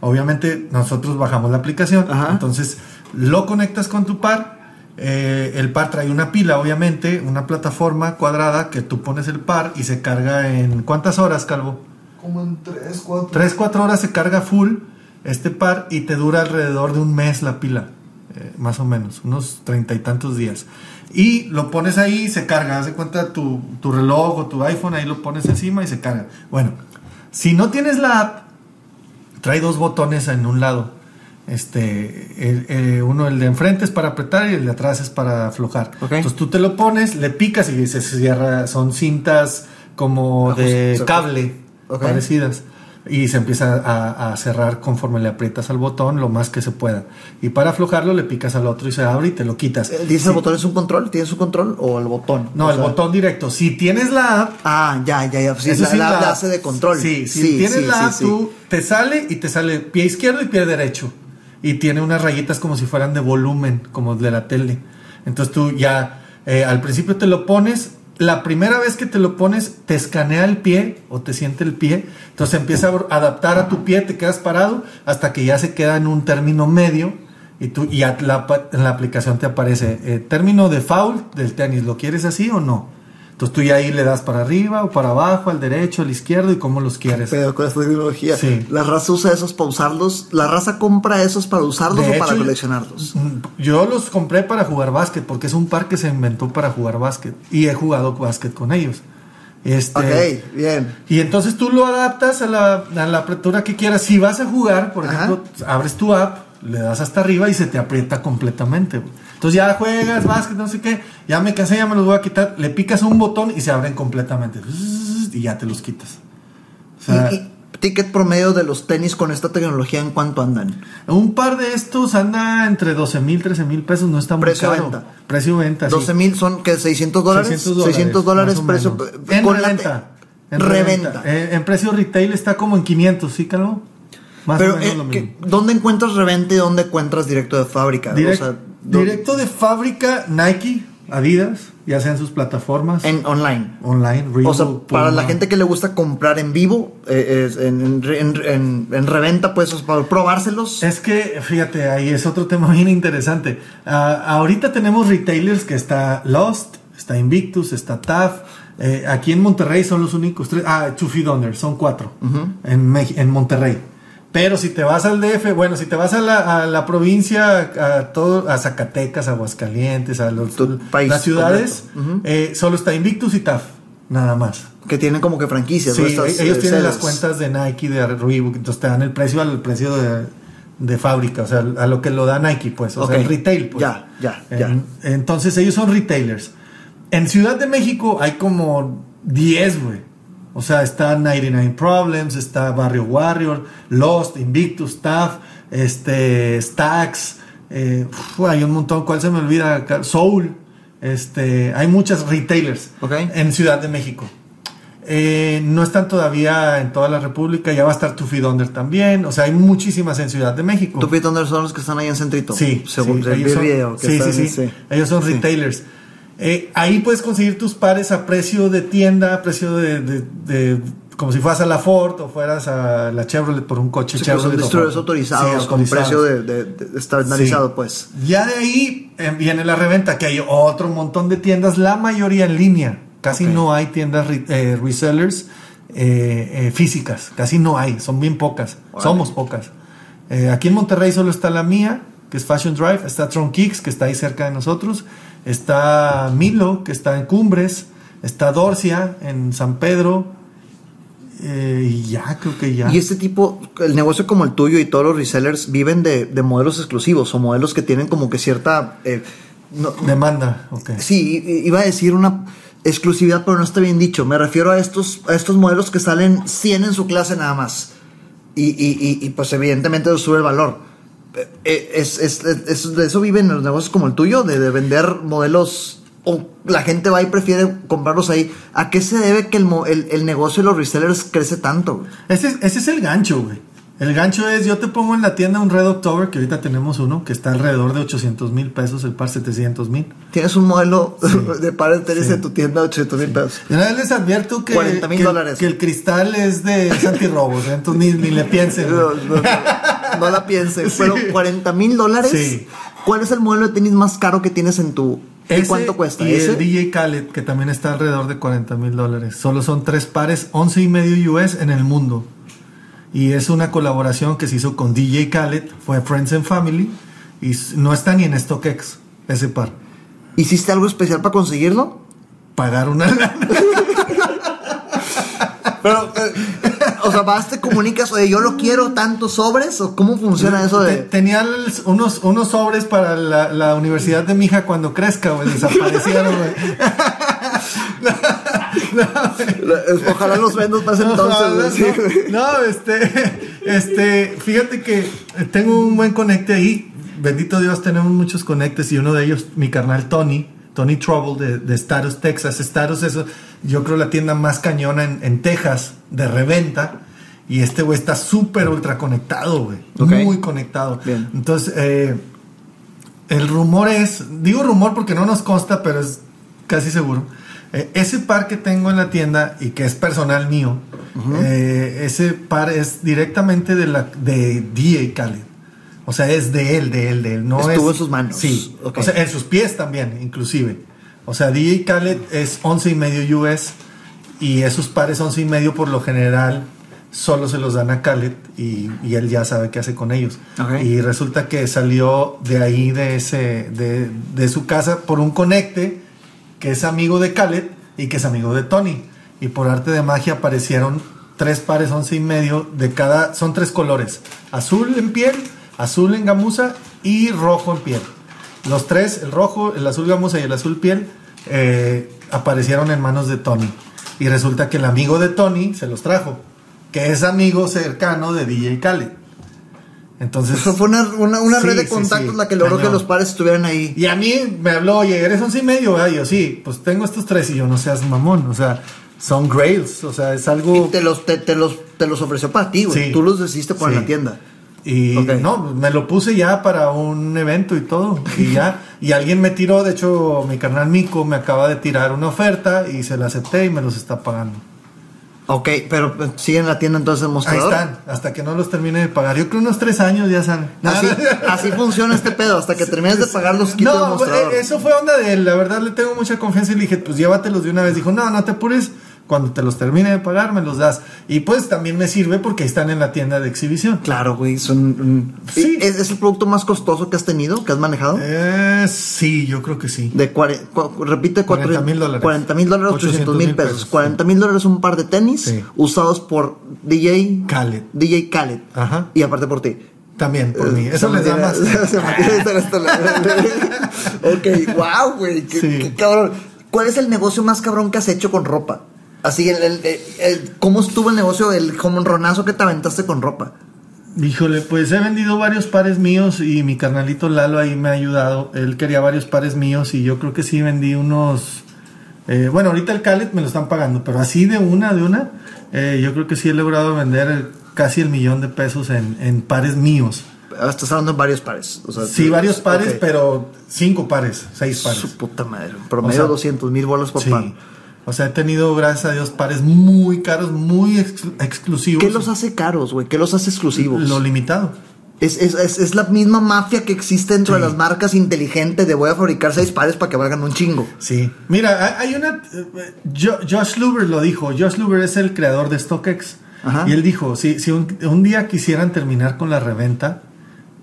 Obviamente nosotros bajamos la aplicación, Ajá. entonces lo conectas con tu par, eh, el par trae una pila, obviamente, una plataforma cuadrada que tú pones el par y se carga en ¿cuántas horas, Calvo? Como en 3, 4. 3, 4 horas se carga full este par y te dura alrededor de un mes la pila, eh, más o menos, unos treinta y tantos días. Y lo pones ahí, se carga, haz de cuenta tu, tu reloj o tu iPhone, ahí lo pones encima y se carga. Bueno, si no tienes la app, trae dos botones en un lado. Este, eh, uno el de enfrente es para apretar y el de atrás es para aflojar. Ok. Entonces tú te lo pones, le picas y se cierra. Son cintas como Ajust- de cable Ok. parecidas y se empieza a, a cerrar conforme le aprietas al botón lo más que se pueda. Y para aflojarlo le picas al otro y se abre y te lo quitas. Eh, ¿Dice Sí. el botón es un control? ¿Tienes un control o el botón? No, O el sea- botón directo. Si tienes la app, Ah, ya, ya, ya. Sí, eso la, sí, la, la- la hace de control. Sí, si tienes sí, la sí, app, sí. tú te sale y te sale pie izquierdo y pie derecho. Y tiene unas rayitas como si fueran de volumen, como de la tele. Entonces tú ya eh, al principio te lo pones. La primera vez que te lo pones, te escanea el pie o te siente el pie. Entonces empieza a adaptar a tu pie, te quedas parado hasta que ya se queda en un término medio. Y tú y en la aplicación te aparece eh, término de foul del tenis. ¿Lo quieres así o no? Entonces tú ya ahí le das para arriba o para abajo, al derecho, al izquierdo y cómo los quieres. Pero con esta tecnología. Sí. La raza usa esos para usarlos. La raza compra esos para usarlos De o para coleccionarlos. Yo los compré para jugar básquet porque es un par que se inventó para jugar básquet y he jugado básquet con ellos. Este, Ok, bien. Y entonces tú lo adaptas a la, a la apertura que quieras. Si vas a jugar, por Ajá. ejemplo, abres tu app, le das hasta arriba y se te aprieta completamente. güey. Entonces ya juegas básquet, no sé qué, ya me cansé, ya me los voy a quitar. Le picas un botón y se abren completamente. Y ya te los quitas. O sea, Y- y ticket promedio de los tenis con esta tecnología en cuánto andan. Un par de estos anda entre 12 mil, 13 mil pesos, no está muy Precio caro. venta. Precio venta, sí. 12 mil son que 600 dólares. 600 dólares, precio. En con En reventa. Eh, en precio retail está como en 500, ¿sí, Calvo? Más Pero, o menos eh, lo que- mismo. ¿dónde encuentras reventa y dónde encuentras directo de fábrica? Direct- o sea, do- directo de fábrica, Nike, Adidas, ya sean sus plataformas en online. online. O sea, para la gente que le gusta comprar en vivo, eh, es en, en, en- en- en reventa, pues, sea, para probárselos. Es que, fíjate, ahí es otro tema *laughs* bien interesante. Ah, ahorita tenemos retailers que está Lost, está Invictus, está TAF. Eh, aquí en Monterrey son los únicos tres. Ah, Two Feet Under, son cuatro en, en Monterrey. Pero si te vas al DF, bueno, si te vas a la, a la provincia, a, todo, a Zacatecas, Aguascalientes, a los, Tu país las ciudades, eh, solo está Invictus y TAF, nada más. que tienen como que franquicias. Sí, ¿no? Estas, ellos eh, tienen las cuentas de Nike, de Reebok, entonces te dan el precio al precio de, de fábrica, o sea, a lo que lo da Nike, pues, o sea, el retail, pues. Ya, ya, En- ya. Entonces ellos son retailers. En Ciudad de México hay como 10, güey. O sea, está 99 Problems, está Barrio Warrior, Lost, Invictus, TAF, este, Stax, eh, uf, hay un montón, ¿cuál se me olvida? Soul, este, hay muchas retailers Ok. en Ciudad de México. Eh, no están todavía en toda la República, ya va a estar Two Feet Under también, o sea, hay muchísimas en Ciudad de México. ¿Tú piensas dónde son los que están ahí en Centrito? Sí, según sí, el ellos son, video. que sí, sí, sí. Ellos son retailers. Eh, ahí puedes conseguir tus pares a precio de tienda, a precio de, de- de- como si fueras a la Ford o fueras a la Chevrolet por un coche Sí, pues son Chevrolet. o distribuidores autorizados, Sí, con autorizados. precio de, de- de estandarizado, Sí. pues. Ya de ahí eh, viene la reventa, que hay otro montón de tiendas, la mayoría en línea. Casi Ok. no hay tiendas re- eh, resellers eh, eh, físicas, casi no hay, son bien pocas, Órale. somos pocas. Eh, aquí en Monterrey solo está la mía, que es Fashion Drive, está Tron Kicks, que está ahí cerca de nosotros, está Milo, que está en Cumbres, está Dorcia en San Pedro, eh, y ya, creo que ya. Y este tipo, el negocio como el tuyo y todos los resellers viven de, de modelos exclusivos o modelos que tienen como que cierta... eh, no- Demanda, ok. sí, iba a decir una exclusividad, pero no está bien dicho. Me refiero a estos, a estos modelos que salen 100 en su clase nada más. Y, y- y- y, pues evidentemente eso sube el valor. Eh, Es, es- de eso viven los negocios como el tuyo, de, de vender modelos o la gente va y prefiere comprarlos ahí. ¿A qué se debe que el, el- el negocio de los resellers crece tanto? Ese, es- ese es el gancho, güey. El gancho es, yo te pongo en la tienda un Red October, que ahorita tenemos uno, que está alrededor de 800 mil pesos, el par 700 mil. Tienes un modelo *laughs* de par de tenis Sí. en tu tienda de 800 mil pesos. Y una vez les advierto que, 40 mil que, dólares. que el cristal es de es antirrobos, ¿eh? entonces ni, ni le piensen. No, no, no, no la pienses. *laughs* Sí. Pero 40 mil dólares. Sí. ¿Cuál es el modelo de tenis más caro que tienes en tu... ¿Y Ese cuánto cuesta? Y ¿Ese? el DJ Khaled, que también está alrededor de 40 mil dólares. Solo son tres pares, 11 y medio US en el mundo. Y es una colaboración que se hizo con DJ Khaled, fue Friends and Family, y no está ni en StockX ese par. ¿Hiciste algo especial para conseguirlo? Pagar una lana. *laughs* Pero, eh, o sea, vas, te comunicas, oye, yo lo quiero tantos sobres, o cómo funciona eso de. Tenía unos, unos sobres para la, la universidad de mi hija cuando crezca, güey. Desaparecieron, güey. *laughs* Ojalá los vendas más entonces. Ojalá, no, no, este, este, fíjate que tengo un buen conecte ahí. Bendito Dios, tenemos muchos conectes y uno de ellos, mi carnal Tony, Tony Trouble de, de Status, Texas. Status es, yo creo, la tienda más cañona en, en Texas de reventa. Y este güey está súper ultra conectado, güey. Muy conectado. Bien. Entonces, eh, el rumor es, digo rumor porque no nos consta, pero es casi seguro. Eh, ese par que tengo en la tienda y que es personal mío, eh, ese par es directamente de la de DJ Khaled. O sea, es de él, de él, de él. No Estuvo es, en sus manos. Sí. Ok. O sea, en sus pies también, inclusive. O sea, DJ Khaled es 11 y medio US y esos pares 11 y medio por lo general solo se los dan a Khaled y, y él ya sabe qué hace con ellos. Ok. Y resulta que salió de ahí, de, ese, de, de su casa, por un conecte que es amigo de Khaled y que es amigo de Tony. Y por arte de magia aparecieron tres pares once y medio de cada, son tres colores, azul en piel, azul en gamuza y rojo en piel. Los tres, el rojo, el azul gamuza y el azul piel, eh, aparecieron en manos de Tony. Y resulta que el amigo de Tony se los trajo. que es amigo cercano de DJ Khaled. Entonces, Eso fue una, una, una Sí, red de contactos sí, la que logró cañón. que los padres estuvieran ahí. y a mí me habló, oye, eres once y medio, ¿verdad? Y yo, sí, pues tengo estos tres y yo no seas mamón, o sea, son grails, o sea, es algo... Y te los, te, te los, te los ofreció para ti, güey. Tú los decidiste poner en la tienda. Y Ok. no, me lo puse ya para un evento y todo. Y ya, y alguien me tiró, de hecho, mi carnal Mico me acaba de tirar una oferta y se la acepté y me los está pagando. Ok, pero eh, sigue en la tienda entonces el Ahí mostrador. están, hasta que no los termine de pagar. Yo creo unos tres años ya salen. Así, *laughs* así funciona este pedo. Hasta que termines de pagar los quitos del No, mostrador. eh, eso fue onda de él. La verdad le tengo mucha confianza y le dije, pues llévatelos de una vez. Dijo, no, no te apures. Cuando te los termine de pagar, me los das. Y pues también me sirve porque están en la tienda de exhibición. Claro, güey. Son, mm, Sí. ¿Es, es el producto más costoso que has tenido, que has manejado? Eh, sí, yo creo que sí. De repite, 40 mil dólares. 40 mil dólares, 800 mil 800,000 pesos. pesos, 40 mil dólares un par de tenis Sí. usados por DJ Khaled. DJ Khaled. Ajá. Y aparte por ti. También por mí. Eh, Eso les da más. *laughs* *laughs* ok, wow, güey. Qué, Sí. qué cabrón. ¿Cuál es el negocio más cabrón que has hecho con ropa? Así, el, el- ¿cómo estuvo el negocio, el ronazo que te aventaste con ropa? Híjole, pues he vendido varios pares míos y mi carnalito Lalo ahí me ha ayudado. Él quería varios pares míos y yo creo que sí vendí unos. eh, bueno, ahorita el Khaled me lo están pagando, pero así de una, de una, eh, yo creo que sí he logrado vender casi el millón de pesos en, en pares míos. Ah, Estás hablando en varios pares. O sea, Sí, varios pares, pero cinco pares, seis pares. Su puta madre. Promedio O sea, 200 mil bolas por Sí. par. O sea, he tenido, gracias a Dios, pares muy caros, muy ex- exclusivos. ¿Qué los hace caros, güey? ¿Qué los hace exclusivos? Lo limitado. Es, es, es, es la misma mafia que existe dentro Sí. de las marcas inteligentes de voy a fabricar seis pares para que valgan un chingo. Sí. Mira, hay una. eh, Jo- Josh Luber lo dijo. Josh Luber es el creador de StockX. Ajá. Y él dijo: si, si un, un día quisieran terminar con la reventa,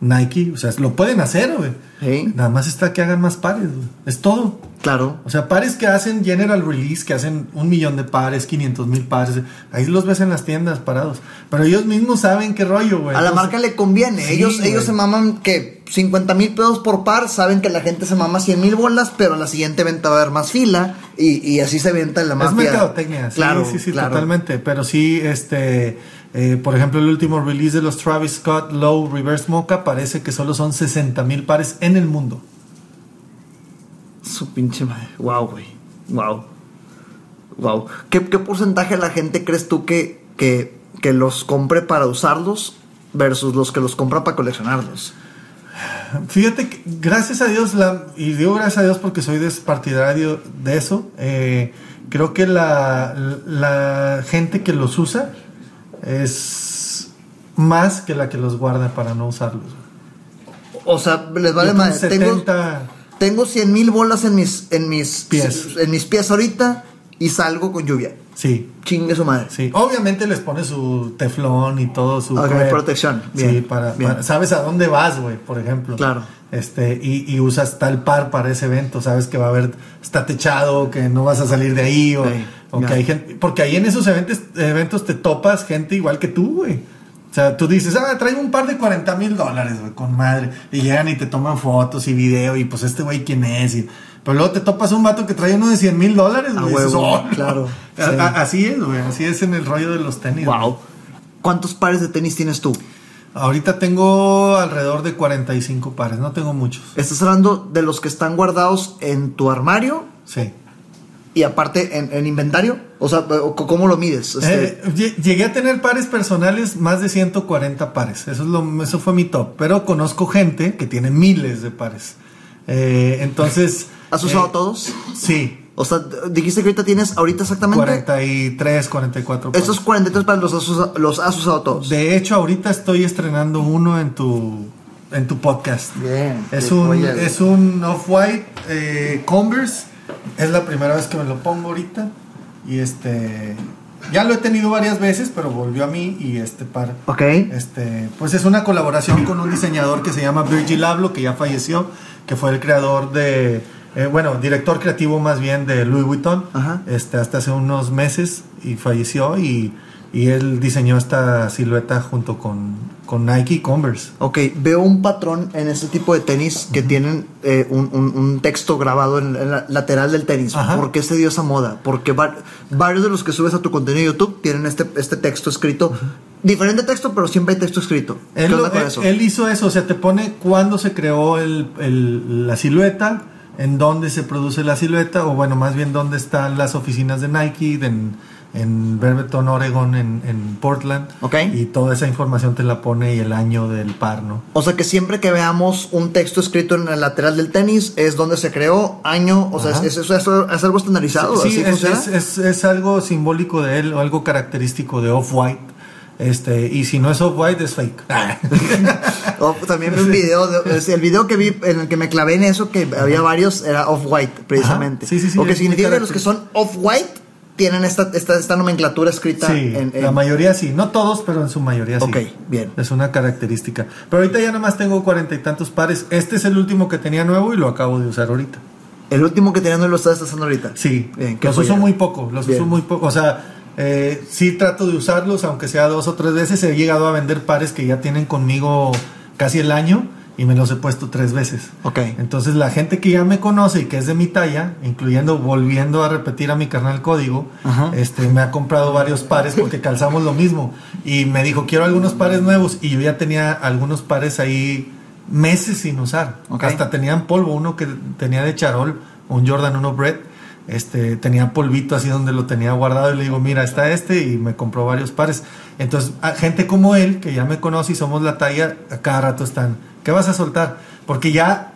Nike, o sea, lo pueden hacer, güey. Sí. Nada más está que hagan más pares, güey. Es todo. Claro. O sea, pares que hacen general release, que hacen un millón de pares, 500 mil pares. Ahí los ves en las tiendas parados. Pero ellos mismos saben qué rollo, güey. A la marca le conviene. Sí, ellos, güey. ellos se maman que 50 mil pesos por par. Saben que la gente se mama 100 mil bolas, pero en la siguiente venta va a haber más fila. Y, y así se venta en la Es mafia. mercadotecnia, sí, Claro, sí, sí, claro. totalmente. Pero sí, este, eh, por ejemplo, el último release de los Travis Scott Low Reverse Mocha parece que solo son 60 mil pares en el mundo. Su pinche madre. Wow, güey. Wow. Wow. ¿Qué, qué porcentaje de la gente crees tú que, que, que los compre para usarlos versus los que los compra para coleccionarlos? Fíjate que, gracias a Dios, la, y digo gracias a Dios porque soy despartidario de eso, eh, creo que la, la gente que los usa es más que la que los guarda para no usarlos. O sea, les vale madre. con Tengo, 70 tengo 100 mil bolas en mis, en mis Pies. En mis pies ahorita y salgo con lluvia. sí, Chingue su madre. Sí, obviamente les pone su teflón y todo su Ok, prep. protección. sí, para, bien. para- sabes a dónde vas, güey, por ejemplo. Claro. Este, y, y usas tal par para ese evento, sabes que va a haber, está techado, que no vas a salir de ahí, o, Sí, o que ya. hay gente, porque ahí en esos eventos, eventos te topas gente igual que tú, güey. O sea, tú dices, ah, traigo un par de 40 mil dólares, güey, con madre. Y llegan y te toman fotos y video, y pues este güey, ¿quién es? Y- pero luego te topas un vato que trae uno de 100 mil dólares, güey. huevo, "Oh, no". claro, sí. así es, güey, así es en el rollo de los tenis. Wow. ¿Cuántos pares de tenis tienes tú? Ahorita tengo alrededor de 45 pares, no tengo muchos. Estás hablando de los que están guardados en tu armario Sí. Y aparte en, en inventario. O sea, o- ¿cómo lo mides? Este, Eh, lle- llegué a tener pares personales, más de 140 pares. Eso, es lo, eso fue mi top. Pero conozco gente que tiene miles de pares. Eh, entonces. *laughs* ¿Has usado eh, todos? Sí. O sea, dijiste que ahorita tienes, ahorita exactamente. 43, 44 pares. Estos 43 pares los has, usado, los has usado todos. De hecho, ahorita estoy estrenando uno en tu, en tu podcast. Bien. Es un, es un off-white eh, Converse. Es la primera vez que me lo pongo ahorita. Y este. Ya lo he tenido varias veces, pero volvió a mí y este par. Ok. Este, pues es una colaboración con un diseñador que se llama Virgil Abloh, que ya falleció, que fue el creador de, eh, bueno, director creativo más bien de Louis Vuitton, Ajá. este, hasta hace unos meses y falleció y y él diseñó esta silueta junto con, con Nike y Converse. Ok, veo un patrón en este tipo de tenis que tienen eh, un, un- un texto grabado en la lateral del tenis. Ajá. ¿Por qué se dio esa moda? Porque va- varios de los que subes a tu contenido de YouTube tienen este, este texto escrito. Diferente texto, pero siempre hay texto escrito. ¿Qué Él, onda lo- con él- eso? él hizo eso, o sea, te pone cuándo se creó el- el- la silueta, en dónde se produce la silueta, o bueno, más bien dónde están las oficinas de Nike, de- en, Beaverton, Oregon, en, en Portland. Ok. Y toda esa información te la pone y el año del par, ¿no? O sea que siempre que veamos un texto escrito en el lateral del tenis es donde se creó, año, o sea, es, es- es- es algo estandarizado. Sí, ¿Así es, algo simbólico de él, o algo característico de Off-White. Este, y si no es Off-White, es fake. *laughs* Oh, también vi un video, de- el video que vi en el que me clavé en eso, que había varios, era off-white, precisamente. Ajá. Sí, sí, sí, Lo que significa que los que son off-white tienen esta, esta, esta nomenclatura escrita Sí, en, en- la mayoría sí, no todos, pero en su mayoría sí. Ok, bien. Es una característica. Pero ahorita ya nada más tengo cuarenta y tantos pares. Este es el último que tenía nuevo y lo acabo de usar ahorita. El último que tenían hoy lo estás usando ahorita. Sí, Bien, los uso muy poco, los Bien. uso muy poco. O sea, eh, sí trato de usarlos, aunque sea dos o tres veces. He llegado a vender pares que ya tienen conmigo casi el año y me los he puesto tres veces. Ok. Entonces la gente que ya me conoce y que es de mi talla, incluyendo volviendo a repetir a mi carnal código, Ajá. este me ha comprado varios pares porque calzamos lo mismo y me dijo quiero algunos pares nuevos y yo ya tenía algunos pares ahí meses sin usar. Ok. Hasta tenían polvo, uno que tenía de charol, un Jordan 1 Bread, este tenía polvito así donde lo tenía guardado y le digo, mira, está este y me compró varios pares. Entonces, a gente como él, que ya me conoce y somos la talla, a cada rato están, ¿qué vas a soltar? Porque ya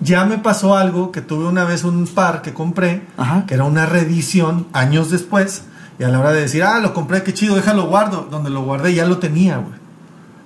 ya me pasó algo que tuve una vez un par que compré, Ajá. que era una reedición años después, y a la hora de decir, ah, lo compré, qué chido, déjalo guardo, donde lo guardé ya lo tenía, güey.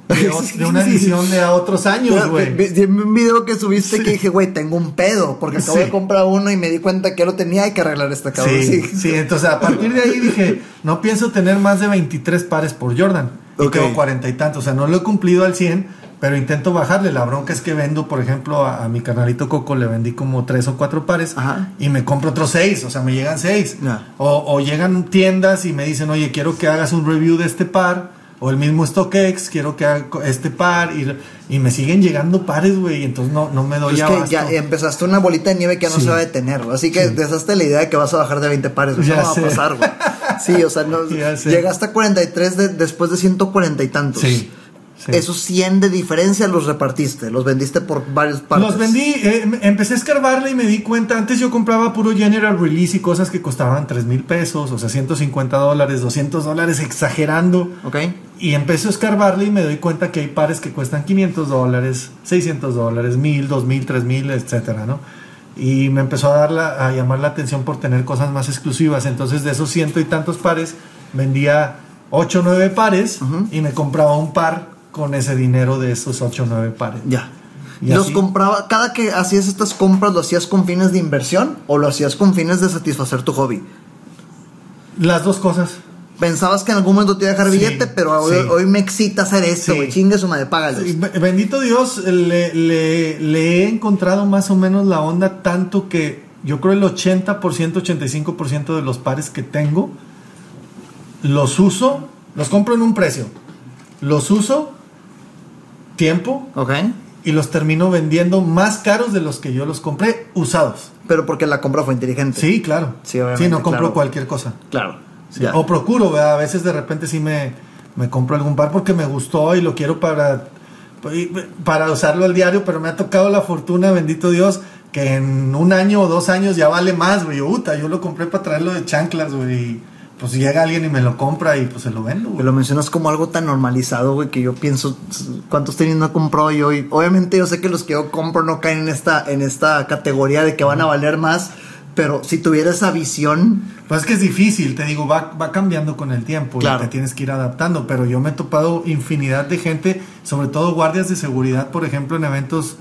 De, *laughs* una edición de a otros años, güey. vi- un video que subiste que dije, güey, tengo un pedo, porque acabo Sí. de comprar uno y me di cuenta que ya lo tenía, hay que arreglar esta cabrón. *laughs* Sí, sí, entonces a partir de ahí dije, no pienso tener más de 23 pares por Jordan. Y Ok. tengo 40 y tantos. O sea, no lo he cumplido al 100, pero intento bajarle. La bronca es que vendo, por ejemplo, a, a mi canalito Coco le vendí como 3 o 4 pares Ajá. y me compro otros 6. O sea, me llegan 6. Ya. O, o llegan tiendas y me dicen, oye, quiero que hagas un review de este par. O el mismo StockX, quiero que haga este par. Y, y me siguen llegando pares, güey. y Entonces no, no me doy Es que abasto. ya empezaste una bolita de nieve que ya no Sí. se va a detener, así que deshazte la idea de que vas a bajar de 20 pares, eso Ya no va a pasar, güey. *laughs* Sí, o sea, no, llegaste a 43 de- después de 140 y tantos. Sí, sí. Esos 100 de diferencia los repartiste, los vendiste por varios partes. Los vendí, eh, em- empecé a escarbarle y me di cuenta, antes yo compraba puro General Release y cosas que costaban 3 mil pesos, o sea, 150 dólares, 200 dólares, exagerando. ¿Ok? Y empecé a escarbarle y me doy cuenta que hay pares que cuestan 500 dólares, 600 dólares, 1000, 2000, 3000, etcétera, ¿no? Y me empezó a, dar la- a llamar la atención por tener cosas más exclusivas. Entonces, de esos ciento y tantos pares, vendía 8 o 9 pares y me compraba un par con ese dinero de esos 8 o 9 pares. Ya. Y los así- compraba, cada que hacías estas compras, ¿lo hacías con fines de inversión o lo hacías con fines de satisfacer tu hobby? Las dos cosas. Pensabas que en algún momento te iba a dejar Sí, billete, pero hoy, sí. hoy me excita hacer esto, Sí. güey. Chingue su madre. Sí, Bendito Dios, le, le- le he encontrado más o menos la onda tanto que yo creo el 80%, 85% de los pares que tengo, los uso, los compro en un precio, los uso tiempo ¿Ok? y los termino vendiendo más caros de los que yo los compré usados. Pero porque la compra fue inteligente. Sí, claro. Sí, obviamente, no compro claro. cualquier cosa. Claro. Sí. O procuro, ¿verdad? A veces de repente sí me, me compro algún par porque me gustó y lo quiero para, para usarlo al diario, pero me ha tocado la fortuna, bendito Dios, que en un año o dos años ya vale más, güey. Uta, yo lo compré para traerlo de chanclas, güey. Pues si llega alguien y me lo compra y pues se lo vendo, güey. lo mencionas como algo tan normalizado, güey, que yo pienso, ¿cuántos tenis no he comprado yo? Y obviamente yo sé que los que yo compro no caen en esta, en esta categoría de que van a valer más, pero si tuviera esa visión, Pues es que es difícil, te digo, va, va cambiando con el tiempo Claro. y te tienes que ir adaptando, pero yo me he topado infinidad de gente, sobre todo guardias de seguridad, por ejemplo, en eventos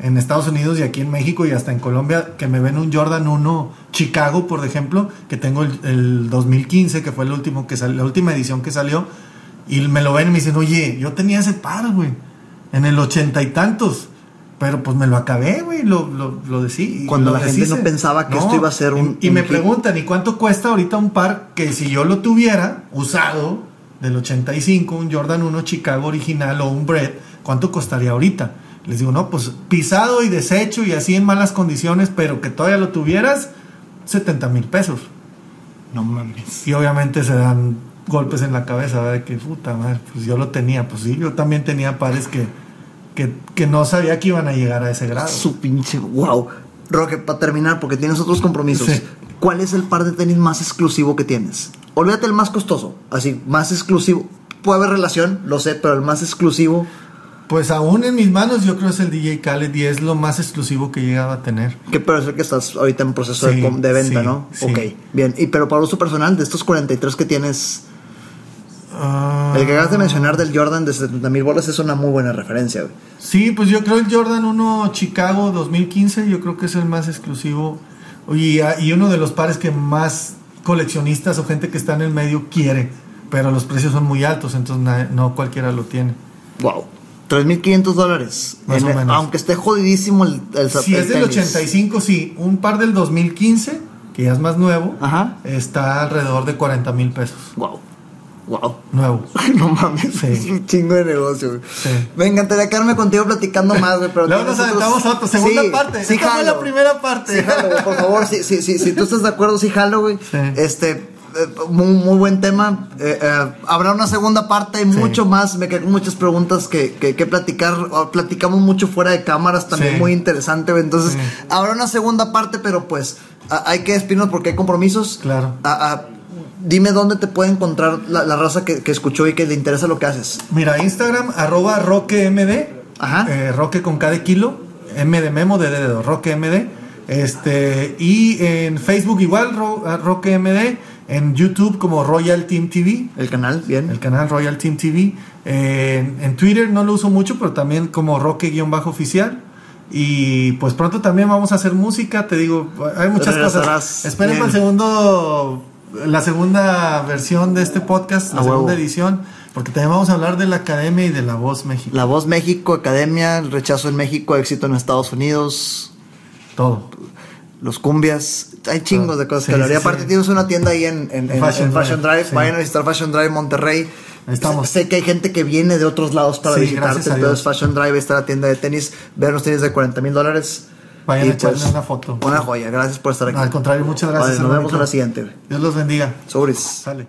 en Estados Unidos y aquí en México y hasta en Colombia, que me ven un Jordan 1 Chicago, por ejemplo, que tengo el, el 2015, que fue el último que salió, la última edición que salió, y me lo ven y me dicen, oye, yo tenía ese par, güey, en el ochenta y tantos. Pero pues me lo acabé, güey, lo, lo, lo decí. Cuando lo la gente no pensaba que esto iba a ser un- Y, un me preguntan, ¿y cuánto cuesta ahorita un par que si yo lo tuviera usado, del 85, un Jordan 1 Chicago original o un Bread, ¿cuánto costaría ahorita? Les digo, no, pues pisado y deshecho y así en malas condiciones, pero que todavía lo tuvieras, 70 mil pesos. No mames. Y obviamente se dan golpes en la cabeza, ¿verdad? Que puta madre, pues yo lo tenía, pues sí, yo también tenía pares que, que, que no sabía que iban a llegar a ese grado. Su pinche. Wow. Roque, para terminar, porque tienes otros compromisos. Sí. ¿Cuál es el par de tenis más exclusivo que tienes? Olvídate el más costoso. Así, más exclusivo. Puede haber relación, lo sé, pero el más exclusivo. Pues aún en mis manos yo creo es el DJ Khaled y es lo más exclusivo que llegaba a tener. Que parece que estás ahorita en proceso Sí, de, de venta, sí, ¿no? sí. Ok, bien. Y pero para uso personal, de estos 43 que tienes, Ah, el que acabas de mencionar del Jordan de 70 mil bolas es una muy buena referencia, güey. Sí, pues yo creo el Jordan 1 Chicago 2015, yo creo que es el más exclusivo y, y uno de los pares que más coleccionistas o gente que está en el medio quiere, pero los precios son muy altos, entonces no cualquiera lo tiene. Wow. 3.500 dólares. Más En o menos. Aunque esté jodidísimo el, el, Si el es del tenis. 85, sí, un par del 2015, que ya es más nuevo, Ajá. está alrededor de 40 mil pesos, Wow. Wow. nuevo. *laughs* No mames, Sí. es un chingo de negocio, güey. Sí. Me encantaría quedarme contigo platicando más, güey, pero *laughs* Luego nos aventamos a otra, segunda Sí, parte. Sí, Esta fue jalo. la primera parte. Sí, jalo, güey, por favor, sí, sí, sí, si tú estás de acuerdo, sí, jalo, güey. Sí. Este, muy, muy buen tema. Eh, eh, habrá una segunda parte, Sí. mucho más. Me quedan muchas preguntas que, que, que platicar. Oh, Platicamos mucho fuera de cámaras, también Sí. muy interesante. Entonces, Sí. habrá una segunda parte, pero pues a- hay que despedirnos porque hay compromisos. Claro. A- a- dime dónde te puede encontrar la, la raza que, que escuchó y que le interesa lo que haces. Mira, Instagram, arroba roquemd. Ajá. Eh, roque con cada kilo. M de memo, de dedo. Roque MD. Este, y en Facebook igual, ro, ah, Roque MD. En YouTube como Royal Team TV. El canal, bien. El canal Royal Team TV. Eh, en, Twitter no lo uso mucho, pero también como Roque-oficial. Y pues pronto también vamos a hacer música, te digo, hay muchas Regresarás cosas. Esperen bien. para el segundo, la segunda versión de este podcast, la A segunda huevo. edición, porque también vamos a hablar de la academia y de la voz México. La Voz México, Academia, el rechazo en México, éxito en Estados Unidos, Todo. los cumbias. Hay chingos de cosas Sí, que hablar. Y aparte sí. tienes una tienda ahí en, en- en- Fashion en Fashion Drive, Drive. sí. Vayan a visitar Fashion Drive Monterrey. Estamos. Sé, que hay gente que viene de otros lados para visitarte. Entonces. Fashion Drive está la tienda de tenis. Vean los tenis de 40 mil dólares. Vayan Y, a echarle pues, una foto. Una joya. Gracias por estar aquí. Al contrario, muchas gracias. Vale, nos vemos en la siguiente. Dios los bendiga. Sobres. Sale.